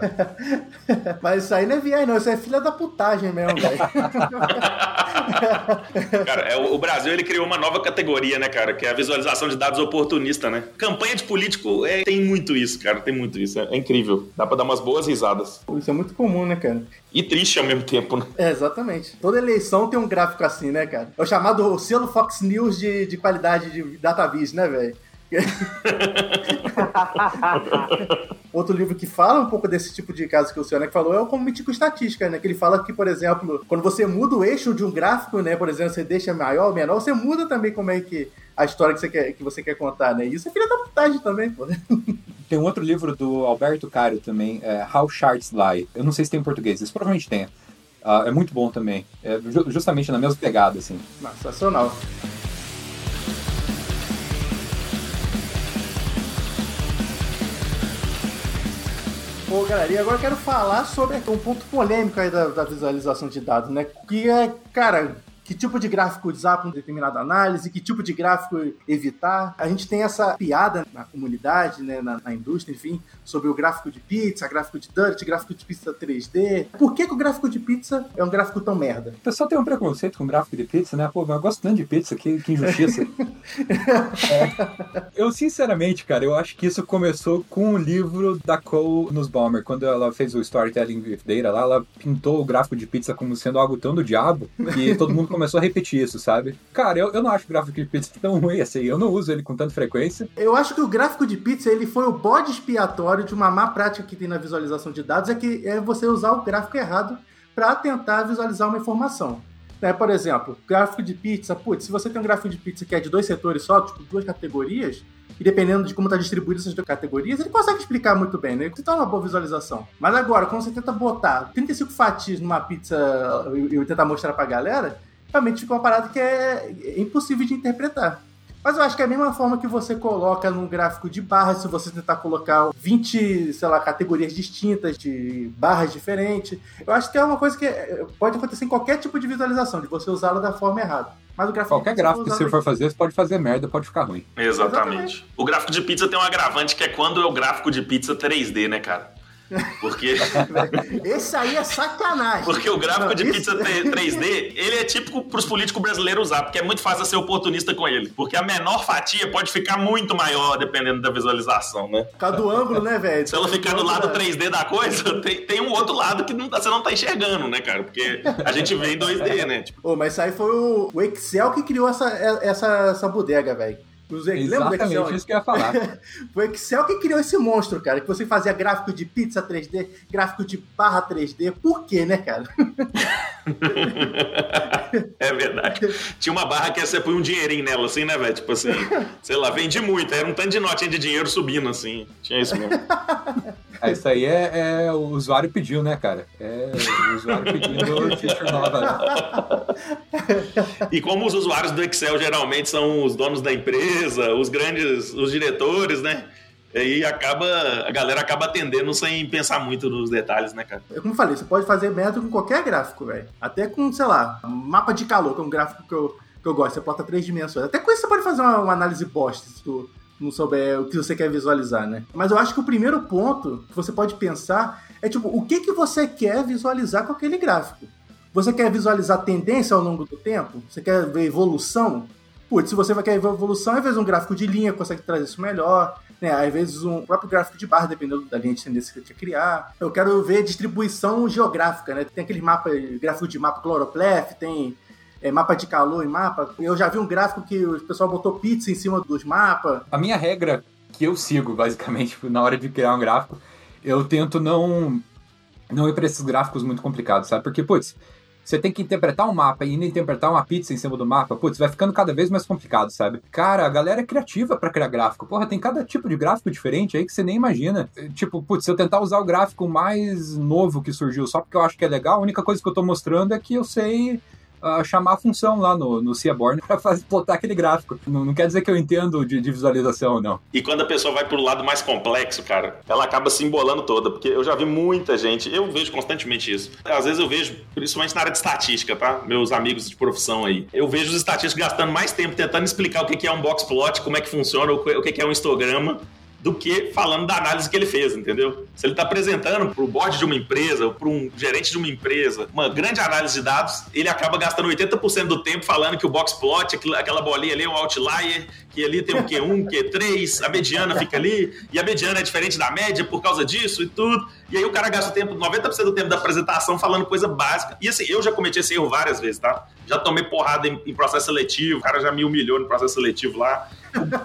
Mas isso aí não é viagem, não. Isso é filha da putagem mesmo, velho. cara, é, o Brasil ele criou uma nova categoria, né, cara? Que é a visualização de dados oportunista, né? Campanha de político é, tem muito isso, cara. Tem muito isso. É, é, incrível. Dá pra dar umas boas risadas. Isso é muito comum, né, cara? E triste ao mesmo tempo, né? É, exatamente. Toda eleição tem um gráfico assim, né, cara? É o chamado selo Fox News de, de qualidade de DataVis, né, velho? Outro livro que fala um pouco desse tipo de caso que o senhor né, falou é o Comitico Estatística, né? Que ele fala que, por exemplo, quando você muda o eixo de um gráfico, né? Por exemplo, você deixa maior ou menor, você muda também como é que a história que você quer, que você quer contar, né? Isso é filha da putagem também, pô. Tem um outro livro do Alberto Cário também, é How Charts Lie. Eu não sei se tem em português, isso provavelmente tem. Uh, é muito bom também. É justamente na mesma pegada, assim. Sensacional. Pô, galera, e agora eu quero falar sobre um ponto polêmico aí da, da visualização de dados, né? Que é, cara, que tipo de gráfico usar para uma determinada análise, que tipo de gráfico evitar. A gente tem essa piada na comunidade, né, na, na indústria, enfim, sobre o gráfico de pizza, gráfico de Dirt, gráfico de pizza 3D. Por que, que, o gráfico de pizza é um gráfico tão merda? O pessoal tem um preconceito com gráfico de pizza, né? Pô, mas eu gosto tanto de pizza, que, que injustiça. é. Eu, sinceramente, cara, eu acho que isso começou com o livro da Cole nos Bomber. Quando ela fez o Storytelling with Data lá, ela pintou o gráfico de pizza como sendo algo tão do diabo que todo mundo começou a repetir isso, sabe? Cara, eu, eu não acho o gráfico de pizza tão ruim assim, eu não uso ele com tanta frequência. Eu acho que o gráfico de pizza ele foi o bode expiatório de uma má prática que tem na visualização de dados, é que é você usar o gráfico errado para tentar visualizar uma informação. É, por exemplo, gráfico de pizza, putz, se você tem um gráfico de pizza que é de dois setores só, tipo duas categorias, e dependendo de como está distribuído essas duas categorias, ele consegue explicar muito bem, né? Então é uma boa visualização. Mas agora, quando você tenta botar 35 fatias numa pizza e tentar mostrar pra galera, realmente fica uma parada que é, é impossível de interpretar. Mas eu acho que é a mesma forma que você coloca num gráfico de barras, se você tentar colocar 20, sei lá, categorias distintas de barras diferentes. Eu acho que é uma coisa que é, pode acontecer em qualquer tipo de visualização, de você usá-la da forma errada. Mas o gráfico Qualquer gráfico que você for fazer, você pode fazer merda, pode ficar ruim. Exatamente. Exatamente. O gráfico de pizza tem um agravante que é quando é o gráfico de pizza 3D, né, cara? Porque. Esse aí é sacanagem. Porque o gráfico Não, de pizza 3D, ele é típico pros políticos brasileiros usar, porque é muito fácil ser oportunista com ele. Porque a menor fatia pode ficar muito maior dependendo da visualização, né? Por causa do ângulo, né, velho? Se ela ficar do lado 3D da coisa, tem, tem um outro lado que não, tá, você não tá enxergando, né, cara? Porque a gente vê em 2D, né? Tipo... Oh, mas isso aí foi o, o Excel que criou essa, essa, essa bodega, velho. Exatamente Excel? isso que eu ia falar. Foi o Excel que criou esse monstro, cara. Que você fazia gráfico de pizza 3D, gráfico de barra 3D. Por quê, né, cara? é verdade. Tinha uma barra que você põe um dinheirinho nela, assim, né, velho? Tipo assim, sei lá, vendi muito. Era um tanto de notinha de dinheiro subindo, assim. Tinha isso mesmo. É, isso aí é, é, o usuário pediu, né, cara? É o usuário pedindo feature nova. E como os usuários do Excel geralmente são os donos da empresa, os grandes, os diretores, né? E acaba, a galera acaba atendendo sem pensar muito nos detalhes, né, cara? É como eu falei, você pode fazer método com qualquer gráfico, velho. Até com, sei lá, mapa de calor, que é um gráfico que eu, que eu gosto. Você bota três dimensões. Até com isso você pode fazer uma, uma análise bosta, se tu não souber o que você quer visualizar, né? Mas eu acho que o primeiro ponto que você pode pensar é, tipo, o que, que você quer visualizar com aquele gráfico? Você quer visualizar tendência ao longo do tempo? Você quer ver evolução? Putz, se você vai querer evolução, às vezes um gráfico de linha consegue trazer isso melhor. Né? Às vezes um próprio gráfico de barra, dependendo da linha de tendência que você quer criar. Eu quero ver distribuição geográfica, né? Tem aquele mapa, gráfico de mapa Chloropleth, tem é, mapa de calor em mapa. Eu já vi um gráfico que o pessoal botou pizza em cima dos mapas. A minha regra que eu sigo, basicamente, na hora de criar um gráfico, eu tento não, não ir para esses gráficos muito complicados, sabe? Porque, putz, você tem que interpretar um mapa e ainda interpretar uma pizza em cima do mapa, putz, vai ficando cada vez mais complicado, sabe? Cara, a galera é criativa para criar gráfico. Porra, tem cada tipo de gráfico diferente aí que você nem imagina. Tipo, putz, se eu tentar usar o gráfico mais novo que surgiu só porque eu acho que é legal, a única coisa que eu tô mostrando é que eu sei chamar a função lá no, no Seaborn para botar aquele gráfico. Não, não, quer dizer que eu entendo de, de visualização, não. E quando a pessoa vai pro lado mais complexo, cara, ela acaba se embolando toda, porque eu já vi muita gente, eu vejo constantemente isso. Às vezes eu vejo, principalmente na área de estatística, tá? Meus amigos de profissão aí. Eu vejo os estatísticos gastando mais tempo tentando explicar o que é um box plot, como é que funciona, o que é um histograma, do que falando da análise que ele fez, entendeu? Se ele está apresentando para o board de uma empresa ou para um gerente de uma empresa uma grande análise de dados, ele acaba gastando 80% do tempo falando que o box plot, aquela bolinha ali é um outlier, que ali tem o Q1, Q3, a mediana fica ali, e a mediana é diferente da média por causa disso e tudo. E aí o cara gasta o tempo, 90% do tempo da apresentação falando coisa básica. E assim, eu já cometi esse erro várias vezes, tá? Já tomei porrada em, em processo seletivo, o cara já me humilhou no processo seletivo lá.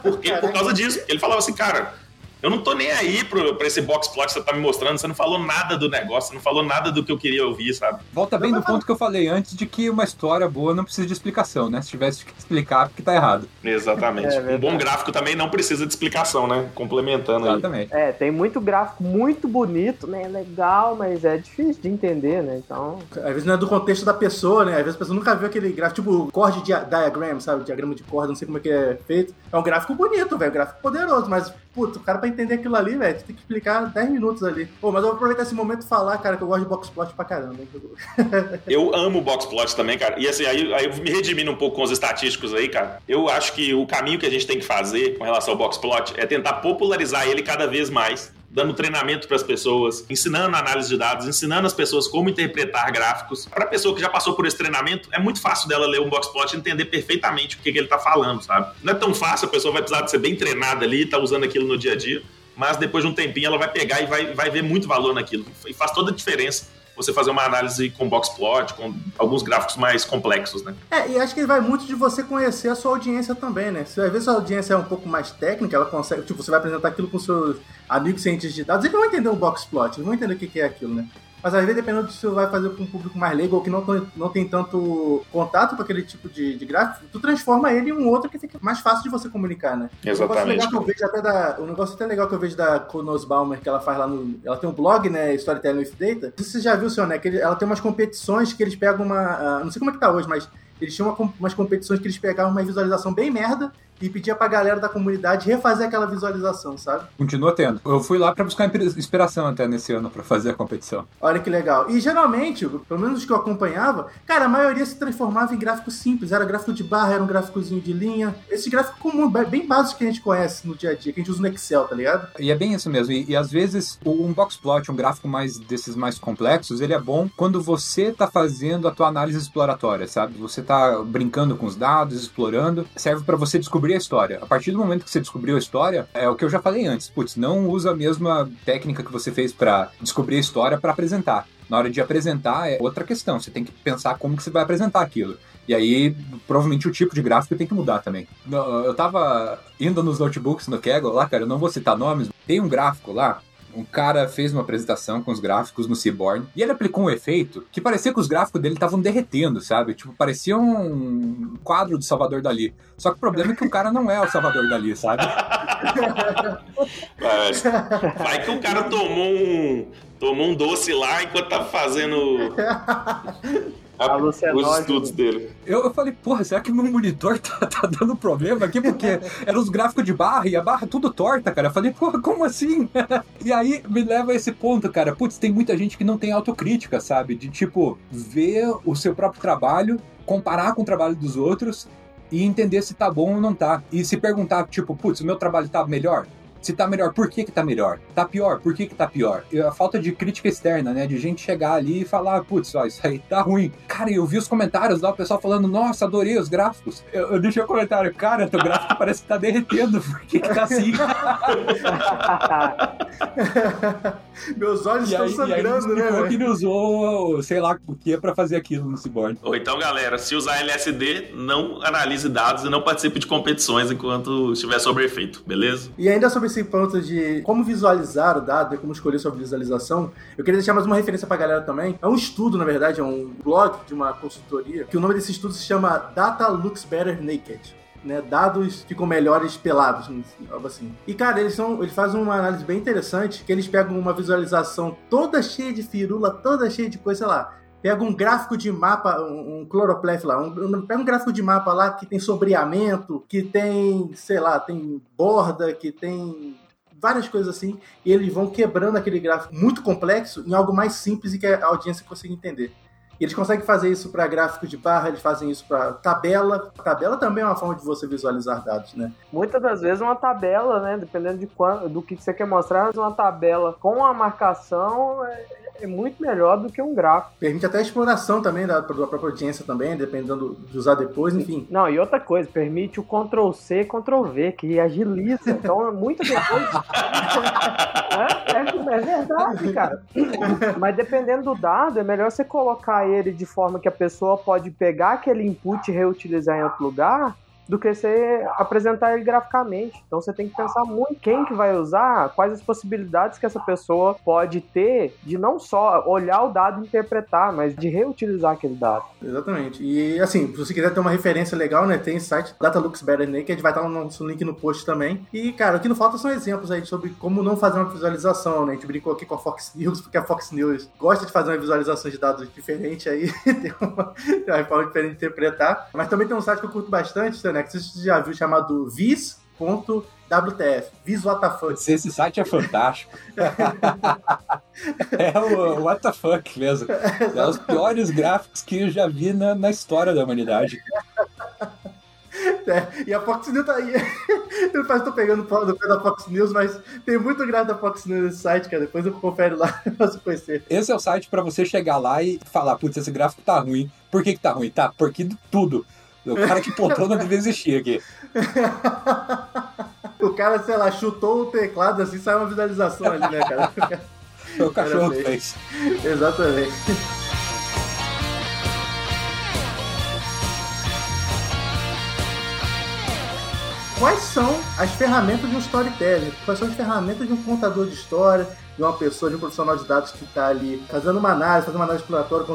Por quê? Por causa disso. Ele falava assim, cara, eu não tô nem aí pro, pra esse box plot que você tá me mostrando. Você não falou nada do negócio, você não falou nada do que eu queria ouvir, sabe? Volta bem no ponto que eu falei antes de que uma história boa não precisa de explicação, né? Se tivesse que explicar, porque tá errado. Exatamente. É, um bom gráfico também não precisa de explicação, né? Complementando Exatamente. Aí. É, tem muito gráfico muito bonito, né? Legal, mas é difícil de entender, né? Então. Às vezes não é do contexto da pessoa, né? Às vezes a pessoa nunca viu aquele gráfico, tipo cord diagram, sabe? Diagrama de corda, não sei como é que é feito. É um gráfico bonito, velho. Um gráfico poderoso, mas, puto, o cara pra entender aquilo ali, velho, tem que explicar 10 minutos ali. Pô, mas eu vou aproveitar esse momento e falar, cara, que eu gosto de box plot pra caramba. eu amo box plot também, cara. E assim, aí, aí eu me redimindo um pouco com os estatísticos aí, cara. Eu acho que o caminho que a gente tem que fazer com relação ao box plot é tentar popularizar ele cada vez mais dando treinamento para as pessoas, ensinando análise de dados, ensinando as pessoas como interpretar gráficos. Para a pessoa que já passou por esse treinamento, é muito fácil dela ler um boxplot e entender perfeitamente o que, que ele está falando, sabe? Não é tão fácil, a pessoa vai precisar de ser bem treinada ali, tá usando aquilo no dia a dia, mas depois de um tempinho ela vai pegar e vai, vai ver muito valor naquilo. E faz toda a diferença você fazer uma análise com boxplot, com alguns gráficos mais complexos, né? É, e acho que vai muito de você conhecer a sua audiência também, né? Se às vezes a audiência é um pouco mais técnica, ela consegue, tipo, você vai apresentar aquilo com seus amigos cientistas de dados, eles vão entender o boxplot, eles vão entender o que é aquilo, né? Mas às vezes, dependendo do que você vai fazer com um público mais leigo ou que não, não tem tanto contato com aquele tipo de, de gráfico, tu transforma ele em um outro que fica mais fácil de você comunicar, né? Exatamente. Um negócio legal que eu vejo até da, um negócio até legal que eu vejo da Konos Baumer, que ela faz lá no. Ela tem um blog, né? Storytelling with Data. Você já viu, senhor, né? Que ele, ela tem umas competições que eles pegam uma. Uh, não sei como é que tá hoje, mas eles tinham uma, umas competições que eles pegavam uma visualização bem merda e pedia pra galera da comunidade refazer aquela visualização, sabe? Continua tendo. Eu fui lá para buscar inspiração até nesse ano para fazer a competição. Olha que legal. E geralmente, pelo menos os que eu acompanhava, cara, a maioria se transformava em gráfico simples. Era gráfico de barra, era um gráficozinho de linha. Esse gráfico comum, bem básico que a gente conhece no dia a dia, que a gente usa no Excel, tá ligado? E é bem isso mesmo. E, e às vezes um box plot, um gráfico mais desses mais complexos, ele é bom quando você tá fazendo a tua análise exploratória, sabe? Você tá brincando com os dados, explorando, serve para você descobrir descobrir a história. A partir do momento que você descobriu a história, é o que eu já falei antes. Putz, não usa a mesma técnica que você fez para descobrir a história para apresentar. Na hora de apresentar é outra questão. Você tem que pensar como que você vai apresentar aquilo. E aí, provavelmente o tipo de gráfico tem que mudar também. Eu tava indo nos notebooks no Kaggle lá, cara, eu não vou citar nomes. Tem um gráfico lá um cara fez uma apresentação com os gráficos no Seaborn e ele aplicou um efeito que parecia que os gráficos dele estavam derretendo, sabe? Tipo, parecia um quadro do Salvador Dali. Só que o problema é que o cara não é o Salvador Dali, sabe? Vai que o cara tomou um, tomou um doce lá enquanto tava fazendo a, os estudos dele. Eu, eu falei, porra, será que meu monitor tá, tá dando problema aqui? Porque eram os gráficos de barra e a barra tudo torta, cara. Eu falei, porra, como assim? e aí me leva a esse ponto, cara. Putz, tem muita gente que não tem autocrítica, sabe? De tipo, ver o seu próprio trabalho, comparar com o trabalho dos outros e entender se tá bom ou não tá. E se perguntar, tipo, putz, o meu trabalho tá melhor? Se tá melhor, por que que tá melhor? Tá pior, por que que tá pior? E a falta de crítica externa, né? De gente chegar ali e falar, putz, ó, isso aí tá ruim. Cara, eu vi os comentários lá, o pessoal falando, nossa, adorei os gráficos. Eu, eu deixei o um comentário, cara, teu gráfico parece que tá derretendo, por que que tá assim? Meus olhos e estão aí, sangrando, e aí né? que ele usou, sei lá, o que é pra fazer aquilo no Cyborg. Ou então, galera, se usar LSD, não analise dados e não participe de competições enquanto estiver sobre efeito, beleza? E ainda sobre esse ponto de como visualizar o dado e como escolher sua visualização, eu queria deixar mais uma referência pra galera também. É um estudo, na verdade, é um blog de uma consultoria, que o nome desse estudo se chama Data Looks Better Naked. Né, dados ficam melhores pelados, algo assim. E cara, eles são, eles fazem uma análise bem interessante, que eles pegam uma visualização toda cheia de firula, toda cheia de coisa, sei lá, pega um gráfico de mapa, um, um lá, um, pega um gráfico de mapa lá que tem sombreamento, que tem, sei lá, tem borda, que tem várias coisas assim, e eles vão quebrando aquele gráfico muito complexo em algo mais simples e que a audiência consiga entender. Eles conseguem fazer isso para gráfico de barra, eles fazem isso para tabela. Tabela também é uma forma de você visualizar dados, né? Muitas das vezes uma tabela, né? Dependendo de quando, do que você quer mostrar, uma tabela com a marcação é, é muito melhor do que um gráfico. Permite até a exploração também da, da própria audiência também, dependendo de usar depois, enfim. Não, e outra coisa, permite o Ctrl C, Ctrl V, que agiliza. Então, muitas depois. é, é, é verdade, cara. Mas dependendo do dado, é melhor você colocar ele de forma que a pessoa pode pegar aquele input e reutilizar em outro lugar do que você apresentar ele graficamente. Então você tem que pensar muito quem que vai usar, quais as possibilidades que essa pessoa pode ter de não só olhar o dado e interpretar, mas de reutilizar aquele dado. Exatamente. E assim, se você quiser ter uma referência legal, né, tem o site Data Looks Better Naked, vai estar no nosso link no post também. E cara, o que não falta são exemplos aí sobre como não fazer uma visualização, né? A gente brincou aqui com a Fox News, porque a Fox News gosta de fazer uma visualização de dados diferente aí, tem, uma, tem uma forma diferente de interpretar. Mas também tem um site que eu curto bastante, né? Que você já viu chamado vis.wtf. Vis WTF. Esse site é fantástico. é o WTF mesmo. É os piores gráficos que eu já vi na, na história da humanidade. É, e a Fox News tá aí. Eu tô pegando do pé da Fox News, mas tem muito grado da Fox News nesse site, cara. Depois eu confere lá pra você conhecer. Esse é o site para você chegar lá e falar: putz, esse gráfico tá ruim. Por que, que tá ruim? Tá, porque tudo. O cara que não devia existir aqui. o cara, sei lá, chutou o teclado assim, saiu uma visualização ali, né, cara? O cachorro que fez. Exatamente. Quais são as ferramentas de um storytelling? Quais são as ferramentas de um contador de história? De uma pessoa, de um profissional de dados que está ali fazendo uma análise, fazendo uma análise exploratória,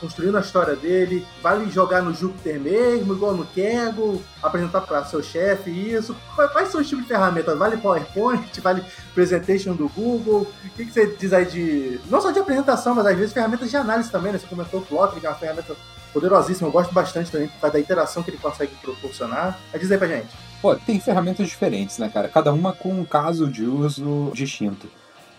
construindo a história dele, vale jogar no Jupyter mesmo, igual no Kaggle, apresentar para seu chefe isso. Quais são os tipos de ferramentas? Vale PowerPoint? Vale Presentation do Google? O que, que você diz aí de. Não só de apresentação, mas às vezes ferramentas de análise também, né? Você comentou o Plot, que é uma ferramenta poderosíssima, eu gosto bastante também por causa da interação que ele consegue proporcionar. Mas diz aí pra gente. Pô, tem ferramentas diferentes, né, cara? Cada uma com um caso de uso distinto.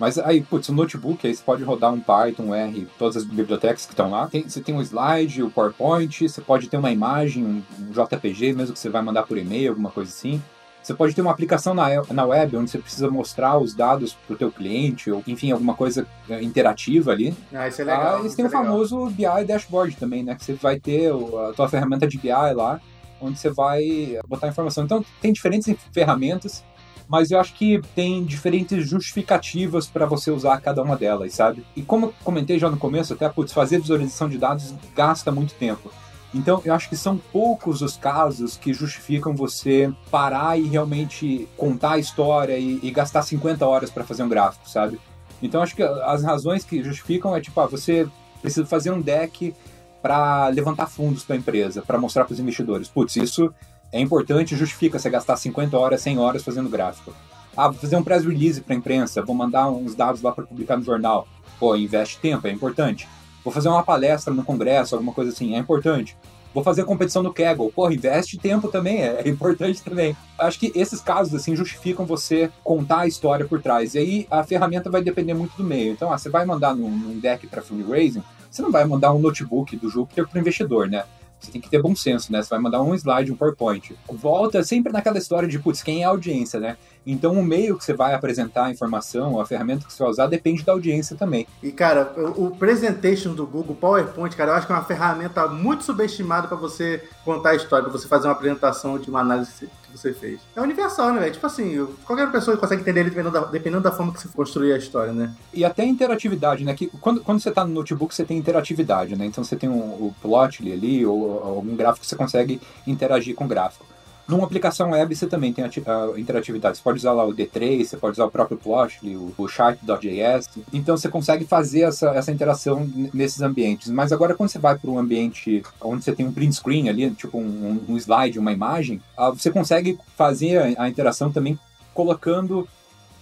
Mas aí, putz, o notebook, aí você pode rodar um Python, um R, todas as bibliotecas que estão lá. Tem, você tem um slide, o PowerPoint, você pode ter uma imagem, um, JPG, mesmo que você vai mandar por e-mail, alguma coisa assim. Você pode ter uma aplicação na, na web onde você precisa mostrar os dados para o teu cliente, ou enfim, alguma coisa é, interativa ali. Ah, isso é legal. Ah, e tem o famoso BI Dashboard também, né? Que você vai ter a tua ferramenta de BI lá, onde você vai botar informação. Então, tem diferentes ferramentas mas eu acho que tem diferentes justificativas para você usar cada uma delas, sabe? E como eu comentei já no começo, até putz, fazer visualização de dados gasta muito tempo. Então, eu acho que são poucos os casos que justificam você parar e realmente contar a história e, e gastar 50 horas para fazer um gráfico, sabe? Então, acho que as razões que justificam é tipo, ah, você precisa fazer um deck para levantar fundos para a empresa, para mostrar para os investidores. Putz, isso é importante, justifica você gastar 50 horas, 100 horas fazendo gráfico. Ah, vou fazer um press release para a imprensa, vou mandar uns dados lá para publicar no jornal. Pô, investe tempo, é importante. Vou fazer uma palestra no congresso, alguma coisa assim, é importante. Vou fazer competição no Kaggle. Pô, investe tempo também, é, é importante também. Acho que esses casos, assim, justificam você contar a história por trás. E aí a ferramenta vai depender muito do meio. Então, ah, você vai mandar num, num deck para fundraising, você não vai mandar um notebook do Jupyter para o investidor, né? Você tem que ter bom senso, né? Você vai mandar um slide, um PowerPoint. Volta sempre naquela história de, putz, quem é a audiência, né? Então o meio que você vai apresentar a informação, a ferramenta que você vai usar, depende da audiência também. E, cara, o Presentation do Google PowerPoint, cara, eu acho que é uma ferramenta muito subestimada para você contar a história, para você fazer uma apresentação de uma análise que você fez. É universal, né, velho? Tipo assim, qualquer pessoa consegue entender ele dependendo da, dependendo da forma que você construir a história, né? E até interatividade, né? Que quando, quando você tá no notebook, você tem interatividade, né? Então você tem um, o plot ali, ou algum gráfico você consegue interagir com o gráfico. Numa aplicação web você também tem a interatividade. Você pode usar lá o D3, você pode usar o próprio Plotly, o, o Sharp.js. Então você consegue fazer essa, essa interação nesses ambientes. Mas agora quando você vai para um ambiente onde você tem um print screen ali, tipo um, um slide, uma imagem, ah, você consegue fazer a, a interação também colocando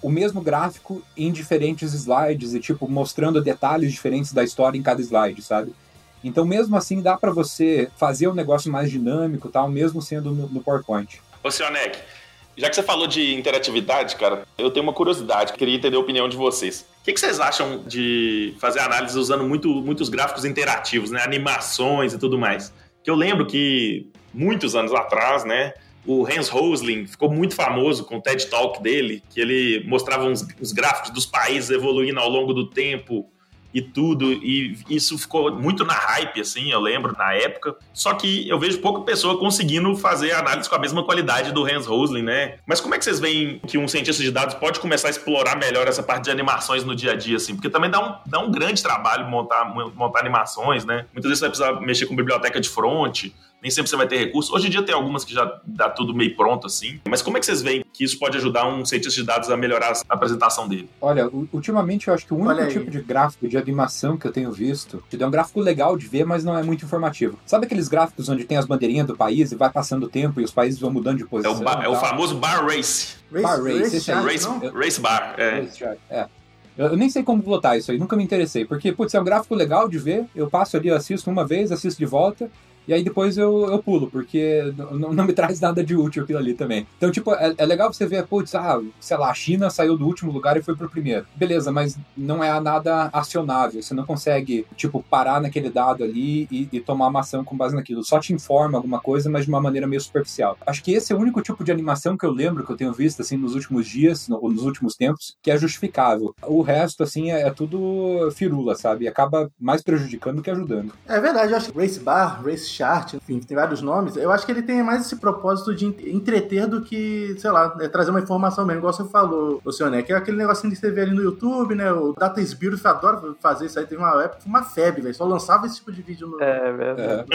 o mesmo gráfico em diferentes slides e tipo mostrando detalhes diferentes da história em cada slide, sabe? Então, mesmo assim, dá para você fazer um negócio mais dinâmico, tal, mesmo sendo no, no PowerPoint. Ô, Sionec, já que você falou de interatividade, cara, eu tenho uma curiosidade, queria entender a opinião de vocês. O que, que vocês acham de fazer análise usando muito, muitos gráficos interativos, né? Animações e tudo mais? Que eu lembro que muitos anos atrás, né? O Hans Rosling ficou muito famoso com o TED Talk dele, que ele mostrava uns, uns gráficos dos países evoluindo ao longo do tempo, e tudo, e isso ficou muito na hype, assim, eu lembro, na época. Só que eu vejo pouca pessoa conseguindo fazer análise com a mesma qualidade do Hans Rosling, né? Mas como é que vocês veem que um cientista de dados pode começar a explorar melhor essa parte de animações no dia a dia, assim? Porque também dá um, dá um grande trabalho montar, montar animações, né? Muitas vezes você vai precisar mexer com biblioteca de front, nem sempre você vai ter recurso. Hoje em dia tem algumas que já dá tudo meio pronto assim. Mas como é que vocês veem que isso pode ajudar um cientista de dados a melhorar a apresentação dele? Olha, ultimamente eu acho que o único tipo de gráfico de animação que eu tenho visto, que é um gráfico legal de ver, mas não é muito informativo. Sabe aqueles gráficos onde tem as bandeirinhas do país e vai passando o tempo e os países vão mudando de posição? É o, bar, é o famoso bar race. race bar race, race, esse aí. Race, race bar, é. Race é. Eu nem sei como votar isso aí, nunca me interessei. Porque, putz, é um gráfico legal de ver. Eu passo ali, assisto uma vez, assisto de volta. E aí depois eu, eu pulo, porque não, não me traz nada de útil aquilo ali também. Então, tipo, é, é legal você ver, putz, ah, sei lá, a China saiu do último lugar e foi pro primeiro. Beleza, mas não é nada acionável. Você não consegue, tipo, parar naquele dado ali e, e tomar uma ação com base naquilo. Só te informa alguma coisa, mas de uma maneira meio superficial. Acho que esse é o único tipo de animação que eu lembro que eu tenho visto, assim, nos últimos dias, no, nos últimos tempos, que é justificável. O resto, assim, é, é tudo firula, sabe? Acaba mais prejudicando que ajudando. É verdade, eu acho que Race Bar, Race chart, enfim, tem vários nomes. Eu acho que ele tem mais esse propósito de entreter do que, sei lá, é trazer uma informação mesmo, igual você falou, Luciano, que é aquele negocinho de você vê ali no YouTube, né? O Data Spirit adora fazer isso aí. Teve uma época, uma febre, velho. Só lançava esse tipo de vídeo no, é, verdade.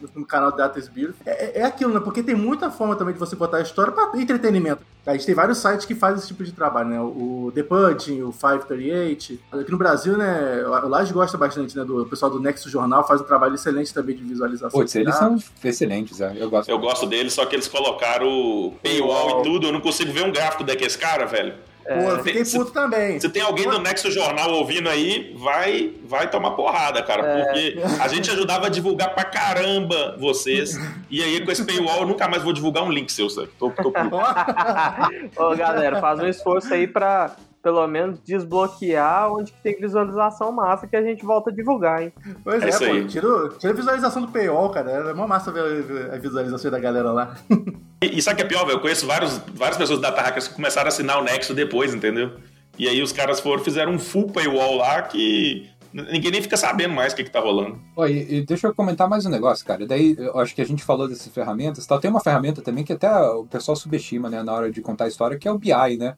no, no canal Data Spirit. É, é aquilo, né? Porque tem muita forma também de você botar a história para entretenimento. A gente tem vários sites que fazem esse tipo de trabalho, né? O The Pudding, o 538. Aqui no Brasil, né? O Laje gosta bastante, né? Do o pessoal do Nexo Jornal faz um trabalho excelente também de visualização. Putz, eles são excelentes, né? eu gosto. Eu gosto deles, só que eles colocaram paywall e tudo. Eu não consigo ver um gráfico daqueles caras, velho. Pô, eu fiquei puto se, também. Se tem alguém do Nexo Jornal ouvindo aí, vai, vai tomar porrada, cara. É. Porque a gente ajudava a divulgar pra caramba vocês. E aí, com esse paywall, eu nunca mais vou divulgar um link seu, sabe? Tô, tô puto. Ô, galera, faz um esforço aí pra pelo menos desbloquear onde que tem visualização massa que a gente volta a divulgar, hein? Pois é, é pô, tira, tira a visualização do paywall, cara. É uma massa ver a visualização da galera lá. E, e sabe o que é pior, velho? Eu conheço vários, várias pessoas da Hackers que começaram a assinar o Nexo depois, entendeu? E aí os caras foram, fizeram um full paywall lá que ninguém nem fica sabendo mais o que, que tá rolando. Oh, e, e, deixa eu comentar mais um negócio, cara. Daí, eu acho que a gente falou dessas ferramentas tal. Tem uma ferramenta também que até o pessoal subestima, né, na hora de contar a história, que é o BI, né?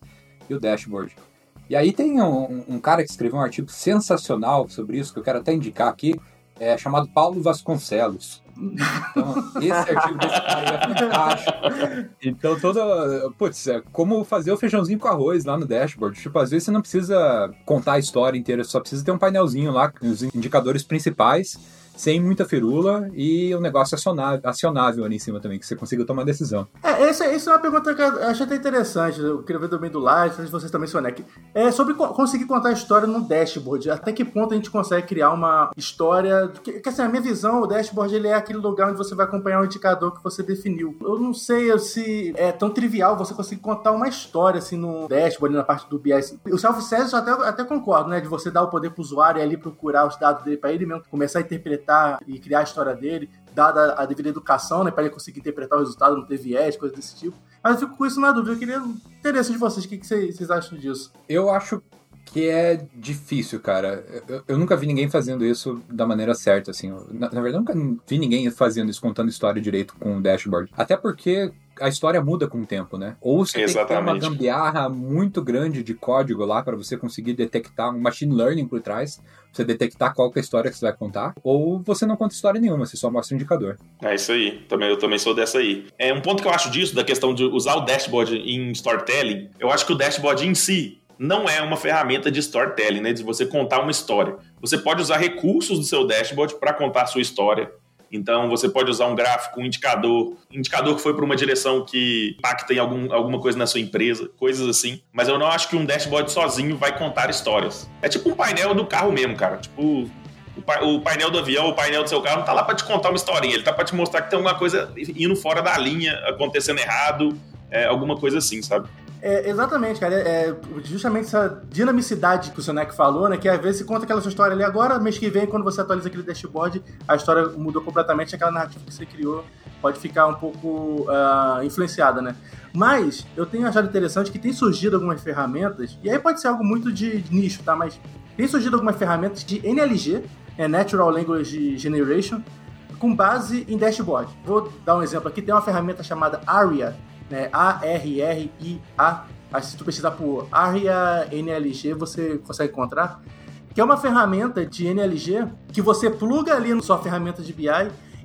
E o dashboard. E aí tem um, um, cara que escreveu um artigo sensacional sobre isso, que eu quero até indicar aqui, é chamado Paulo Vasconcelos. Então, esse artigo desse cara é fantástico. Então, toda. Putz, é como fazer o feijãozinho com arroz lá no dashboard. Tipo, às vezes você não precisa contar a história inteira, só precisa ter um painelzinho lá com os indicadores principais sem muita firula e um negócio acionável, acionável ali em cima também, que você consiga tomar decisão. É, essa, essa é uma pergunta que eu achei até interessante, eu queria ver também do Live, se vocês também, Sonek. É sobre conseguir contar a história no dashboard. Até que ponto a gente consegue criar uma história. Que, que assim, a minha visão, o dashboard ele é aquele lugar onde você vai acompanhar o indicador que você definiu. Eu não sei se é tão trivial você conseguir contar uma história assim no dashboard, na parte do BI. O self-service até, até concordo, né? De você dar o poder pro usuário ali procurar os dados dele para ele mesmo começar a interpretar interpretar e criar a história dele, dada a devida educação, né, para ele conseguir interpretar o resultado, não ter viés, coisas desse tipo. Mas eu fico com isso na dúvida. Eu queria interesse de vocês, o que, que vocês acham disso? Eu acho que é difícil, cara. Eu, eu, nunca vi ninguém fazendo isso da maneira certa, assim. Na, na verdade, eu nunca vi ninguém fazendo isso, contando história direito com o dashboard. Até porque a história muda com o tempo, né? Ou você Exatamente. tem que uma gambiarra muito grande de código lá para você conseguir detectar um machine learning por trás, você detectar qual é a história que você vai contar, ou você não conta história nenhuma, você só mostra o indicador. É isso aí. Também, eu também sou dessa aí. É um ponto que eu acho disso, da questão de usar o dashboard em storytelling, eu acho que o dashboard em si não é uma ferramenta de storytelling, né? De você contar uma história. Você pode usar recursos do seu dashboard para contar a sua história então você pode usar um gráfico, um indicador, indicador que foi para uma direção que impacta em algum, alguma coisa na sua empresa, coisas assim. Mas eu não acho que um dashboard sozinho vai contar histórias. É tipo um painel do carro mesmo, cara. Tipo, o painel do avião, o painel do seu carro não tá lá para te contar uma historinha, ele tá para te mostrar que tem alguma coisa indo fora da linha, acontecendo errado, é, alguma coisa assim, sabe? É, exatamente, cara. É, é justamente essa dinamicidade que o Sonek falou, né? Que às vezes você conta aquela sua história ali agora, mês que vem, quando você atualiza aquele dashboard, a história mudou completamente, aquela narrativa que você criou pode ficar um pouco uh, influenciada, né? Mas eu tenho achado interessante que tem surgido algumas ferramentas, e aí pode ser algo muito de nicho, tá? Mas tem surgido algumas ferramentas de NLG, é Natural Language Generation, com base em dashboard. Vou dar um exemplo aqui, tem uma ferramenta chamada ARIA, né? A-R-R-I-A. Se tu pesquisar por ARIA NLG, você consegue encontrar. Que é uma ferramenta de NLG que você pluga ali na sua ferramenta de BI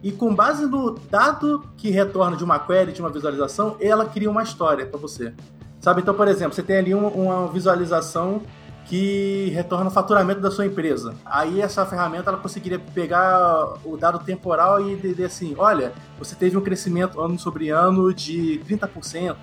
e com base no dado que retorna de uma query, de uma visualização, ela cria uma história para você. Sabe? Então, por exemplo, você tem ali uma visualização que retorna o faturamento da sua empresa. Aí essa ferramenta ela conseguiria pegar o dado temporal e dizer assim, olha, você teve um crescimento ano sobre ano de 30%,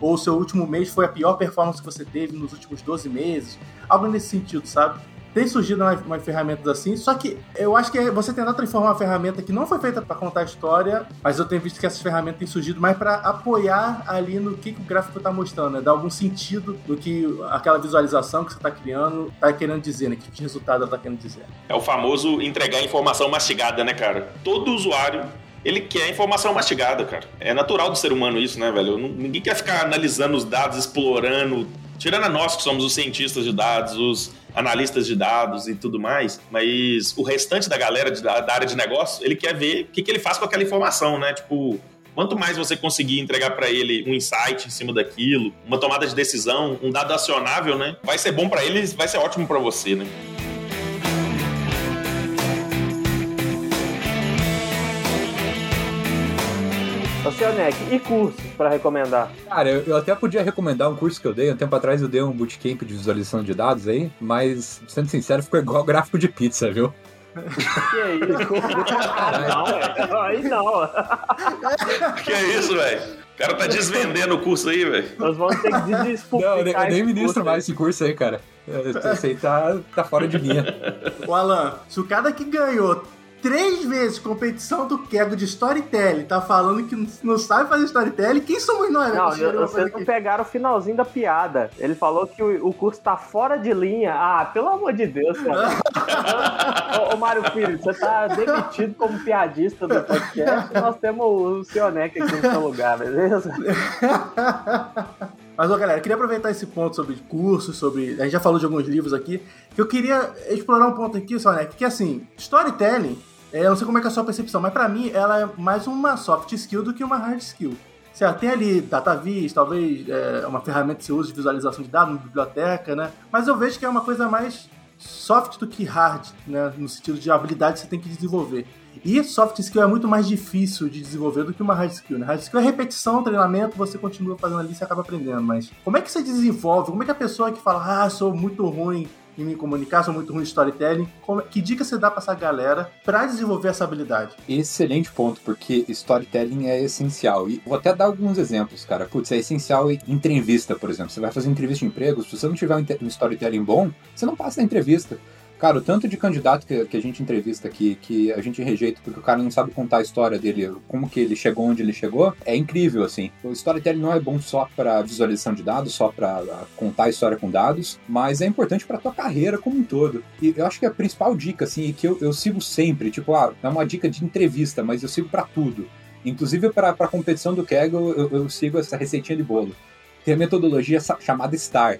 ou seu último mês foi a pior performance que você teve nos últimos 12 meses, algo nesse sentido, sabe? Tem surgido umas, ferramentas assim, só que eu acho que você tentar transformar uma ferramenta que não foi feita para contar a história, mas eu tenho visto que essas ferramentas têm surgido mais para apoiar ali no que, que o gráfico está mostrando, né? dar algum sentido do que aquela visualização que você está criando está querendo dizer, né? Que tipo resultado ela está querendo dizer. É o famoso entregar informação mastigada, né, cara? Todo usuário ele quer informação mastigada, cara. É natural do ser humano isso, né, velho? Ninguém quer ficar analisando os dados, explorando. Tirando a nós que somos os cientistas de dados, os analistas de dados e tudo mais, mas o restante da galera de, da, área de negócio, ele quer ver o que, que ele faz com aquela informação, né? Tipo, quanto mais você conseguir entregar para ele um insight em cima daquilo, uma tomada de decisão, um dado acionável, né? Vai ser bom para ele, vai ser ótimo para você, né? Oceanec, e cursos para recomendar? Cara, eu, eu, até podia recomendar um curso que eu dei. Um tempo atrás eu dei um bootcamp de visualização de dados aí, mas, sendo sincero, ficou igual gráfico de pizza, viu? Que é isso? não, velho. Aí não. Que é isso, velho? O cara tá desvendendo o curso aí, velho. Nós vamos ter que despublicar Não, eu nem ministro mais esse curso aí, cara. Esse aí tá, tá fora de linha. O Alan, se o cara que ganhou três vezes competição do Kego de storytelling, tá falando que não sabe fazer storytelling, quem somos nós? Não, eu, vocês não pegaram o finalzinho da piada. Ele falou que o, o, curso tá fora de linha. Ah, pelo amor de Deus, cara. ô, ô, Mário Filho, você tá demitido como piadista do podcast. Nós temos o Sionec aqui no seu lugar, beleza? Mas, ó, galera, queria aproveitar esse ponto sobre cursos, sobre. A gente já falou de alguns livros aqui, que eu queria explorar um ponto aqui, Sionec, que assim, storytelling é, eu não sei como é, é a sua percepção, mas para mim ela é mais uma soft skill do que uma hard skill. Certo, tem ali DataVis, talvez é, uma ferramenta que você usa de visualização de dados, uma biblioteca, né? Mas eu vejo que é uma coisa mais soft do que hard, né? No sentido de habilidade que você tem que desenvolver. E soft skill é muito mais difícil de desenvolver do que uma hard skill, né? Hard skill é repetição, treinamento, você continua fazendo ali e você acaba aprendendo. Mas como é que você desenvolve? Como é que a pessoa que fala, ah, sou muito ruim em me comunicar, sou muito ruim em storytelling. Como, que dica você dá para essa galera para desenvolver essa habilidade? Excelente ponto, porque storytelling é essencial. E vou até dar alguns exemplos, cara. Putz, é essencial em entrevista, por exemplo. Você vai fazer entrevista de emprego, se você não tiver um storytelling bom, você não passa na entrevista. Cara, o tanto de candidato que, que, a gente entrevista aqui, que a gente rejeita porque o cara não sabe contar a história dele, como que ele chegou onde ele chegou, é incrível, assim. O storytelling não é bom só para visualização de dados, só para contar a história com dados, mas é importante para tua carreira como um todo. E eu acho que a principal dica, assim, que eu, eu sigo sempre, tipo, ah, é uma dica de entrevista, mas eu sigo para tudo. Inclusive para a competição do Kegel, eu, eu sigo essa receitinha de bolo. Tem a metodologia chamada STAR,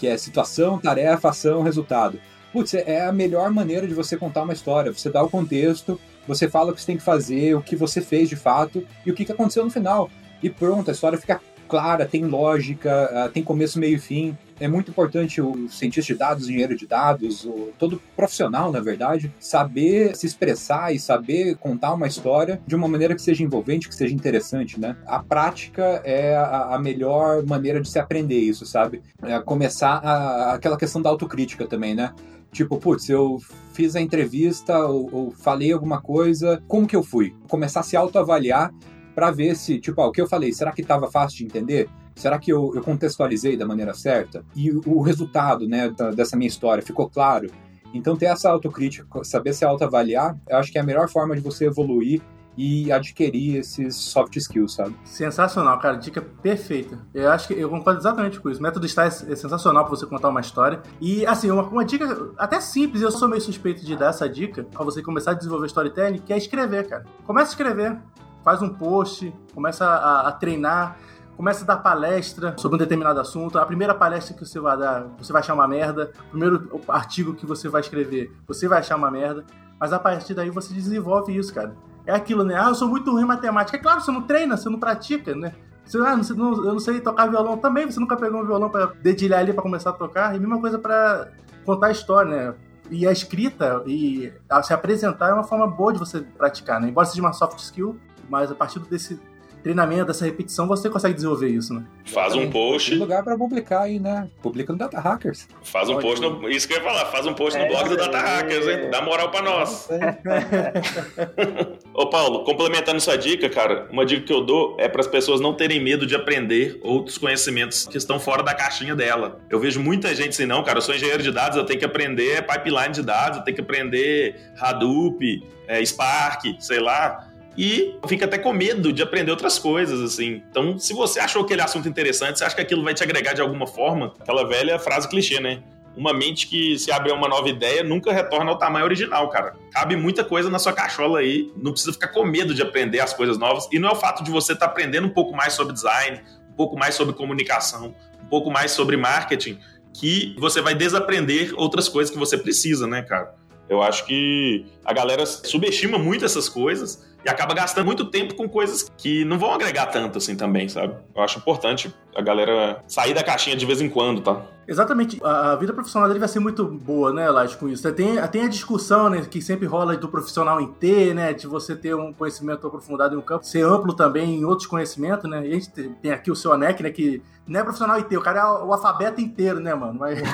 que é situação, tarefa, ação, resultado putz, é a melhor maneira de você contar uma história. Você dá o contexto, você fala o que você tem que fazer, o que você fez de fato e o que aconteceu no final. E pronto, a história fica clara, tem lógica, ah, tem começo, meio e fim. É muito importante o cientista de dados, o engenheiro de dados, o, todo profissional, na verdade, saber se expressar e saber contar uma história de uma maneira que seja envolvente, que seja interessante, né? A prática é a, a melhor maneira de se aprender isso, sabe? É começar a, aquela questão da autocrítica também, né? Tipo, putz, eu fiz a entrevista ou, ou, falei alguma coisa, como que eu fui? Começar a se autoavaliar para ver se, tipo, ah, o que eu falei, será que estava fácil de entender? Será que eu, eu, contextualizei da maneira certa? E o resultado, né, dessa minha história ficou claro? Então ter essa autocrítica, saber se autoavaliar, eu acho que é a melhor forma de você evoluir e adquirir esses soft skills, sabe? Sensacional, cara. Dica perfeita. Eu acho que eu concordo exatamente com isso. O método está é sensacional para você contar uma história. E, assim, uma, uma, dica até simples, eu sou meio suspeito de dar essa dica para você começar a desenvolver storytelling, que é escrever, cara. Começa a escrever. Faz um post, começa a, a treinar começa a dar palestra sobre um determinado assunto. A primeira palestra que você vai dar, você vai achar uma merda. O primeiro artigo que você vai escrever, você vai achar uma merda. Mas a partir daí você desenvolve isso, cara é aquilo, né? Ah, eu sou muito ruim em matemática. É claro, você não treina, você não pratica, né? Você, ah, não, não, eu não sei tocar violão também, você nunca pegou um violão para dedilhar ali para começar a tocar. E a mesma coisa para contar a história, né? E a escrita e se apresentar é uma forma boa de você praticar, né? Embora seja uma soft skill, mas a partir desse treinamento, dessa repetição, você consegue desenvolver isso, né? Faz um post. Tem lugar para publicar aí, né? Publica no Data Hackers. Faz um post no. Isso que eu ia falar, faz um post no blog do Data Hackers, hein? Dá moral para nós. Ô, Paulo, complementando sua dica, cara, uma dica que eu dou é para as pessoas não terem medo de aprender outros conhecimentos que estão fora da caixinha dela. Eu vejo muita gente assim, não, cara, eu sou engenheiro de dados, eu tenho que aprender pipeline de dados, eu tenho que aprender Hadoop, é, Spark, sei lá e fica até com medo de aprender outras coisas, assim. Então, se você achou aquele assunto interessante, você acha que aquilo vai te agregar de alguma forma, aquela velha frase clichê, né? Uma mente que se abre a uma nova ideia nunca retorna ao tamanho original, cara. Cabe muita coisa na sua cachola aí, não precisa ficar com medo de aprender as coisas novas. E não é o fato de você estar tá aprendendo um pouco mais sobre design, um pouco mais sobre comunicação, um pouco mais sobre marketing, que você vai desaprender outras coisas que você precisa, né, cara? Eu acho que a galera subestima muito essas coisas e acaba gastando muito tempo com coisas que não vão agregar tanto assim também, sabe? Eu acho importante a galera sair da caixinha de vez em quando, tá? Exatamente. A, vida profissional dele vai ser muito boa, né, Lage, com isso. Tem, tem a discussão, né, que sempre rola do profissional em ter, né, de você ter um conhecimento aprofundado em um campo, ser amplo também em outros conhecimentos, né. E a gente tem aqui o seu ANEC, né, que não é profissional ter, o cara é o alfabeto inteiro, né, mano? Mas,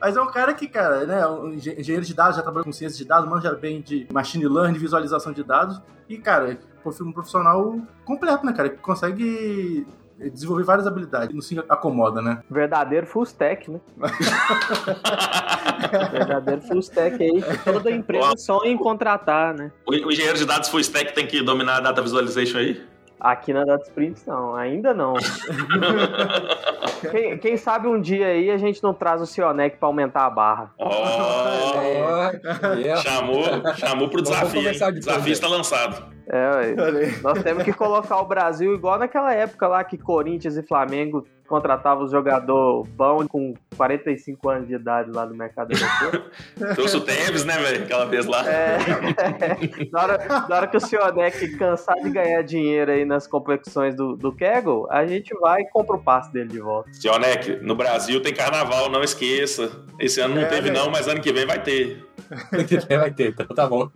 Mas é um cara que, cara, né, um engenheiro de dados, já trabalhou com ciência de dados, manja bem de machine learning, visualização de dados. E, cara, um profissional completo, né, cara? Que consegue desenvolver várias habilidades, não se acomoda, né? Verdadeiro full stack, né? Verdadeiro full stack aí que toda empresa sonha em contratar, né? O, o engenheiro de dados full stack tem que dominar a data visualization aí? Aqui na Data Sprints não, ainda não. quem, quem, sabe um dia aí a gente não traz o Cionec pra aumentar a barra. Oh, é. Chamou, chamou pro desafio. O desafio está lançado. É, nós temos que colocar o Brasil igual naquela época lá que Corinthians e Flamengo contratavam os jogadores bom com 45 anos de idade lá no mercado europeu. Trouxe o Tevez, né, velho? Aquela vez lá. É, é. Na, hora, na hora que o Sionec cansar de ganhar dinheiro aí nas competições do, do Kegel, a gente vai e compra o passe dele de volta. Sionec, no Brasil tem carnaval, não esqueça. Esse ano não é, teve, não, mas ano que vem vai ter. Ano que vem vai ter, então tá bom.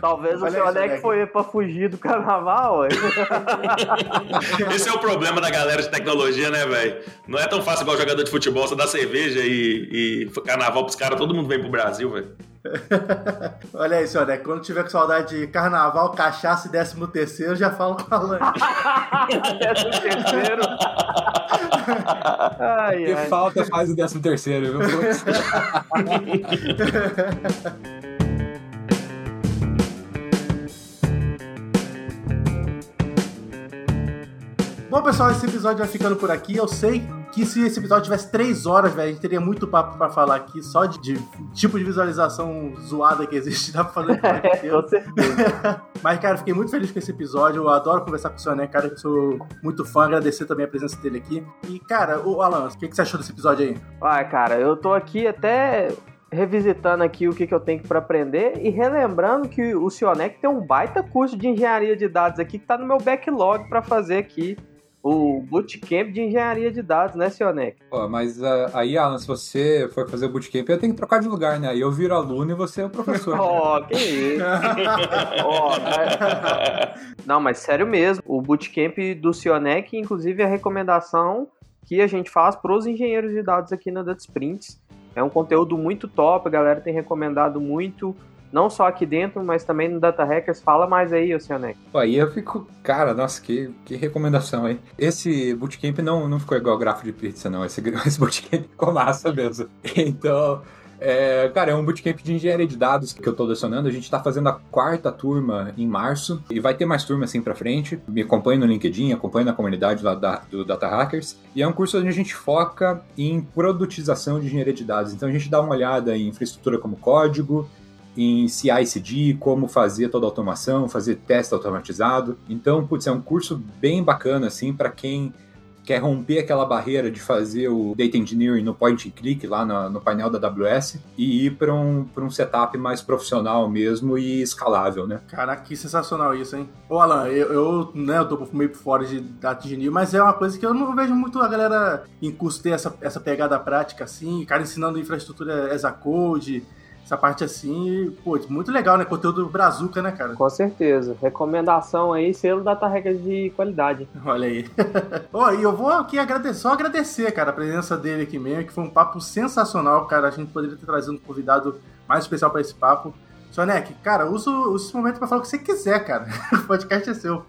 Talvez o seu Alec foi pra fugir do carnaval. Esse é o problema da galera de tecnologia, né, velho? Não é tão fácil igual jogador de futebol, você dá cerveja e, e carnaval pros caras, todo mundo vem pro Brasil, velho. Olha aí, senhor, né? quando tiver com saudade de carnaval, cachaça e décimo terceiro, já falo com a Lani. décimo terceiro? ai, que ai. falta faz o décimo terceiro, viu? Bom, pessoal, esse episódio vai ficando por aqui. Eu sei que se esse episódio tivesse três horas, velho, a gente teria muito papo pra falar aqui, só de, de tipo de visualização zoada que existe, dá pra fazer Com certeza. Mas, cara, fiquei muito feliz com esse episódio. Eu adoro conversar com o senhor, né, cara? Eu sou muito fã, agradecer também a presença dele aqui. E, cara, o Alan, o que, que você achou desse episódio aí? Ah, cara, eu tô aqui até revisitando aqui o que, que eu tenho para aprender e relembrando que o Cionec tem um baita curso de engenharia de dados aqui que tá no meu backlog para fazer aqui o bootcamp de engenharia de dados, né, Sionec? Pô, mas uh, aí, Alan, se você for fazer o bootcamp, eu tenho que trocar de lugar, né? Aí eu viro aluno e você é o professor. Ó, oh, que isso. oh, né? Não, mas sério mesmo. O bootcamp do Sionec, inclusive, é a recomendação que a gente faz para os engenheiros de dados aqui na Data Sprints. É um conteúdo muito top, a galera tem recomendado muito não só aqui dentro, mas também no Data Hackers. Fala mais aí, Oceanek. Aí eu fico, cara, nossa, que, que recomendação aí. Esse bootcamp não, não ficou igual grafo de pizza, não. Esse, esse bootcamp ficou massa mesmo. Então, é, cara, é um bootcamp de engenharia de dados que eu tô lecionando. A gente tá fazendo a quarta turma em março e vai ter mais turma assim pra frente. Me acompanhe no LinkedIn, acompanhe na comunidade lá da, do Data Hackers. E é um curso onde a gente foca em produtização de engenharia de dados. Então a gente dá uma olhada em infraestrutura como código, em CI/CD, como fazer toda a automação, fazer teste automatizado. Então, putz, é um curso bem bacana assim para quem quer romper aquela barreira de fazer o data engineering no point and click lá no, no painel da AWS e ir para um, um setup mais profissional mesmo e escalável, né? Caraca, que sensacional isso, hein? Ô Alan, eu, eu, né, eu tô meio por fora de data engineering, mas é uma coisa que eu não vejo muito a galera em curso ter essa, essa pegada prática assim, cara ensinando infraestrutura as a code, essa parte assim, pô, muito legal, né? Conteúdo brazuca, né, cara? Com certeza. Recomendação aí, selo Data Hackers de qualidade. Olha aí. Ó, e eu vou aqui agradecer, só agradecer, cara, a presença dele aqui mesmo, que foi um papo sensacional, cara. A gente poderia ter trazido um convidado mais especial para esse papo. Sonek, cara, usa, esse momento pra falar o que você quiser, cara. O podcast é seu.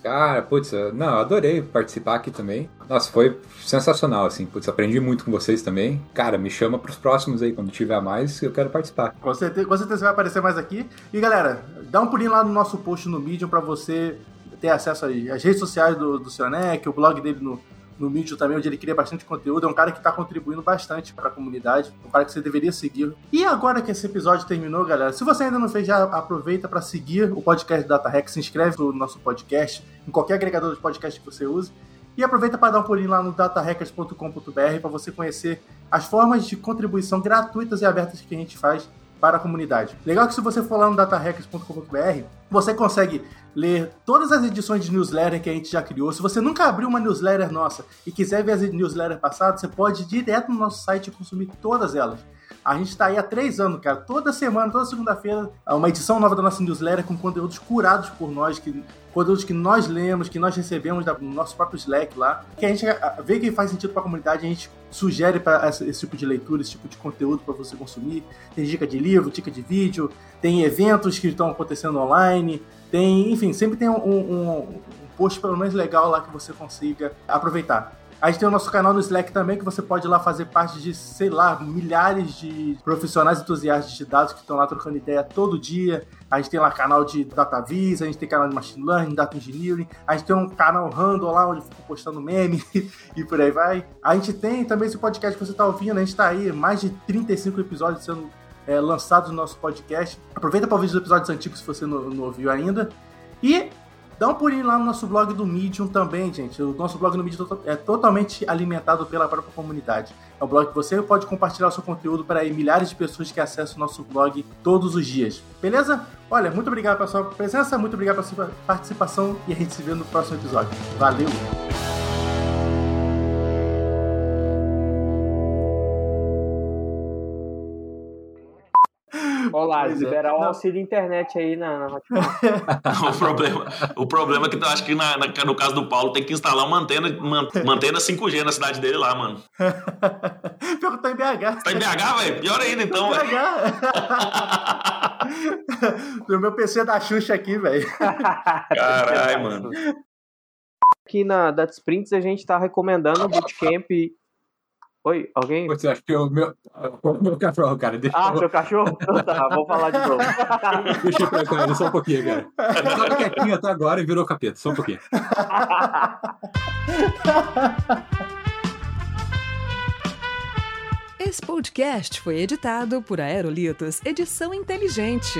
Cara, putz, não, adorei participar aqui também. Nossa, foi sensacional, assim. Putz, aprendi muito com vocês também. Cara, me chama pros próximos aí, quando tiver mais, eu quero participar. Com certeza, com certeza vai aparecer mais aqui. E galera, dá um pulinho lá no nosso post no Medium pra você ter acesso às redes sociais do, do Sionec, o blog dele no, no Medium também, onde ele cria bastante conteúdo. É um cara que está contribuindo bastante para a comunidade, um cara que você deveria seguir. E agora que esse episódio terminou, galera, se você ainda não fez, já aproveita para seguir o podcast Data Hack, se inscreve no nosso podcast, em qualquer agregador de podcast que você use. E aproveita para dar um pulinho lá no datahackers.com.br para você conhecer as formas de contribuição gratuitas e abertas que a gente faz para a comunidade. Legal que se você for lá no datahackers.com.br, você consegue ler todas as edições de newsletter que a gente já criou. Se você nunca abriu uma newsletter nossa e quiser ver as newsletters passadas, você pode ir direto no nosso site e consumir todas elas. A gente está aí há três anos, cara. Toda semana, toda segunda-feira, uma edição nova da nossa newsletter com conteúdos curados por nós, que, conteúdos que nós lemos, que nós recebemos no nosso próprio Slack lá, que a gente vê que faz sentido para a comunidade, a gente sugere para esse, esse, tipo de leitura, esse tipo de conteúdo para você consumir. Tem dica de livro, dica de vídeo, tem eventos que estão acontecendo online, tem, enfim, sempre tem um, um, um post pelo menos legal lá que você consiga aproveitar. A gente tem o nosso canal no Slack também, que você pode ir lá fazer parte de, sei lá, milhares de profissionais entusiastas de dados que estão lá trocando ideia todo dia. A gente tem lá canal de DataVis, a gente tem canal de Machine Learning, Data Engineering, a gente tem um canal random lá onde fica postando meme e por aí vai. A gente tem também esse podcast que você está ouvindo, a gente está aí, mais de 35 episódios sendo é, lançados no nosso podcast. Aproveita para ouvir os episódios antigos se você não, não ouviu ainda. E Dá um pulinho lá no nosso blog do Medium também, gente. O nosso blog no Medium é totalmente alimentado pela própria comunidade. É um blog que você pode compartilhar o seu conteúdo para milhares de pessoas que acessam o nosso blog todos os dias. Beleza? Olha, muito obrigado pela sua presença, muito obrigado pela sua participação e a gente se vê no próximo episódio. Valeu! Olá, liberar o auxílio internet aí na, na o, problema, o problema é que eu acho que na, na, no caso do Paulo tem que instalar uma antena, uma, uma antena 5G na cidade dele lá, mano. Pior que tá em BH. Tá em BH, velho? Pior ainda, então, velho. o meu PC é da Xuxa aqui, velho. Caralho, mano. Aqui na Data Sprints a gente tá recomendando o Bootcamp Oi, alguém? Você acha que é o meu, o meu cachorro, cara. Deixa ah, eu... seu cachorro? Então tá, vou falar de novo. Deixa eu pegar ele só um pouquinho, cara. Tava quietinho até agora e virou capeta, só um pouquinho. Esse podcast foi editado por Aerolitos Edição Inteligente.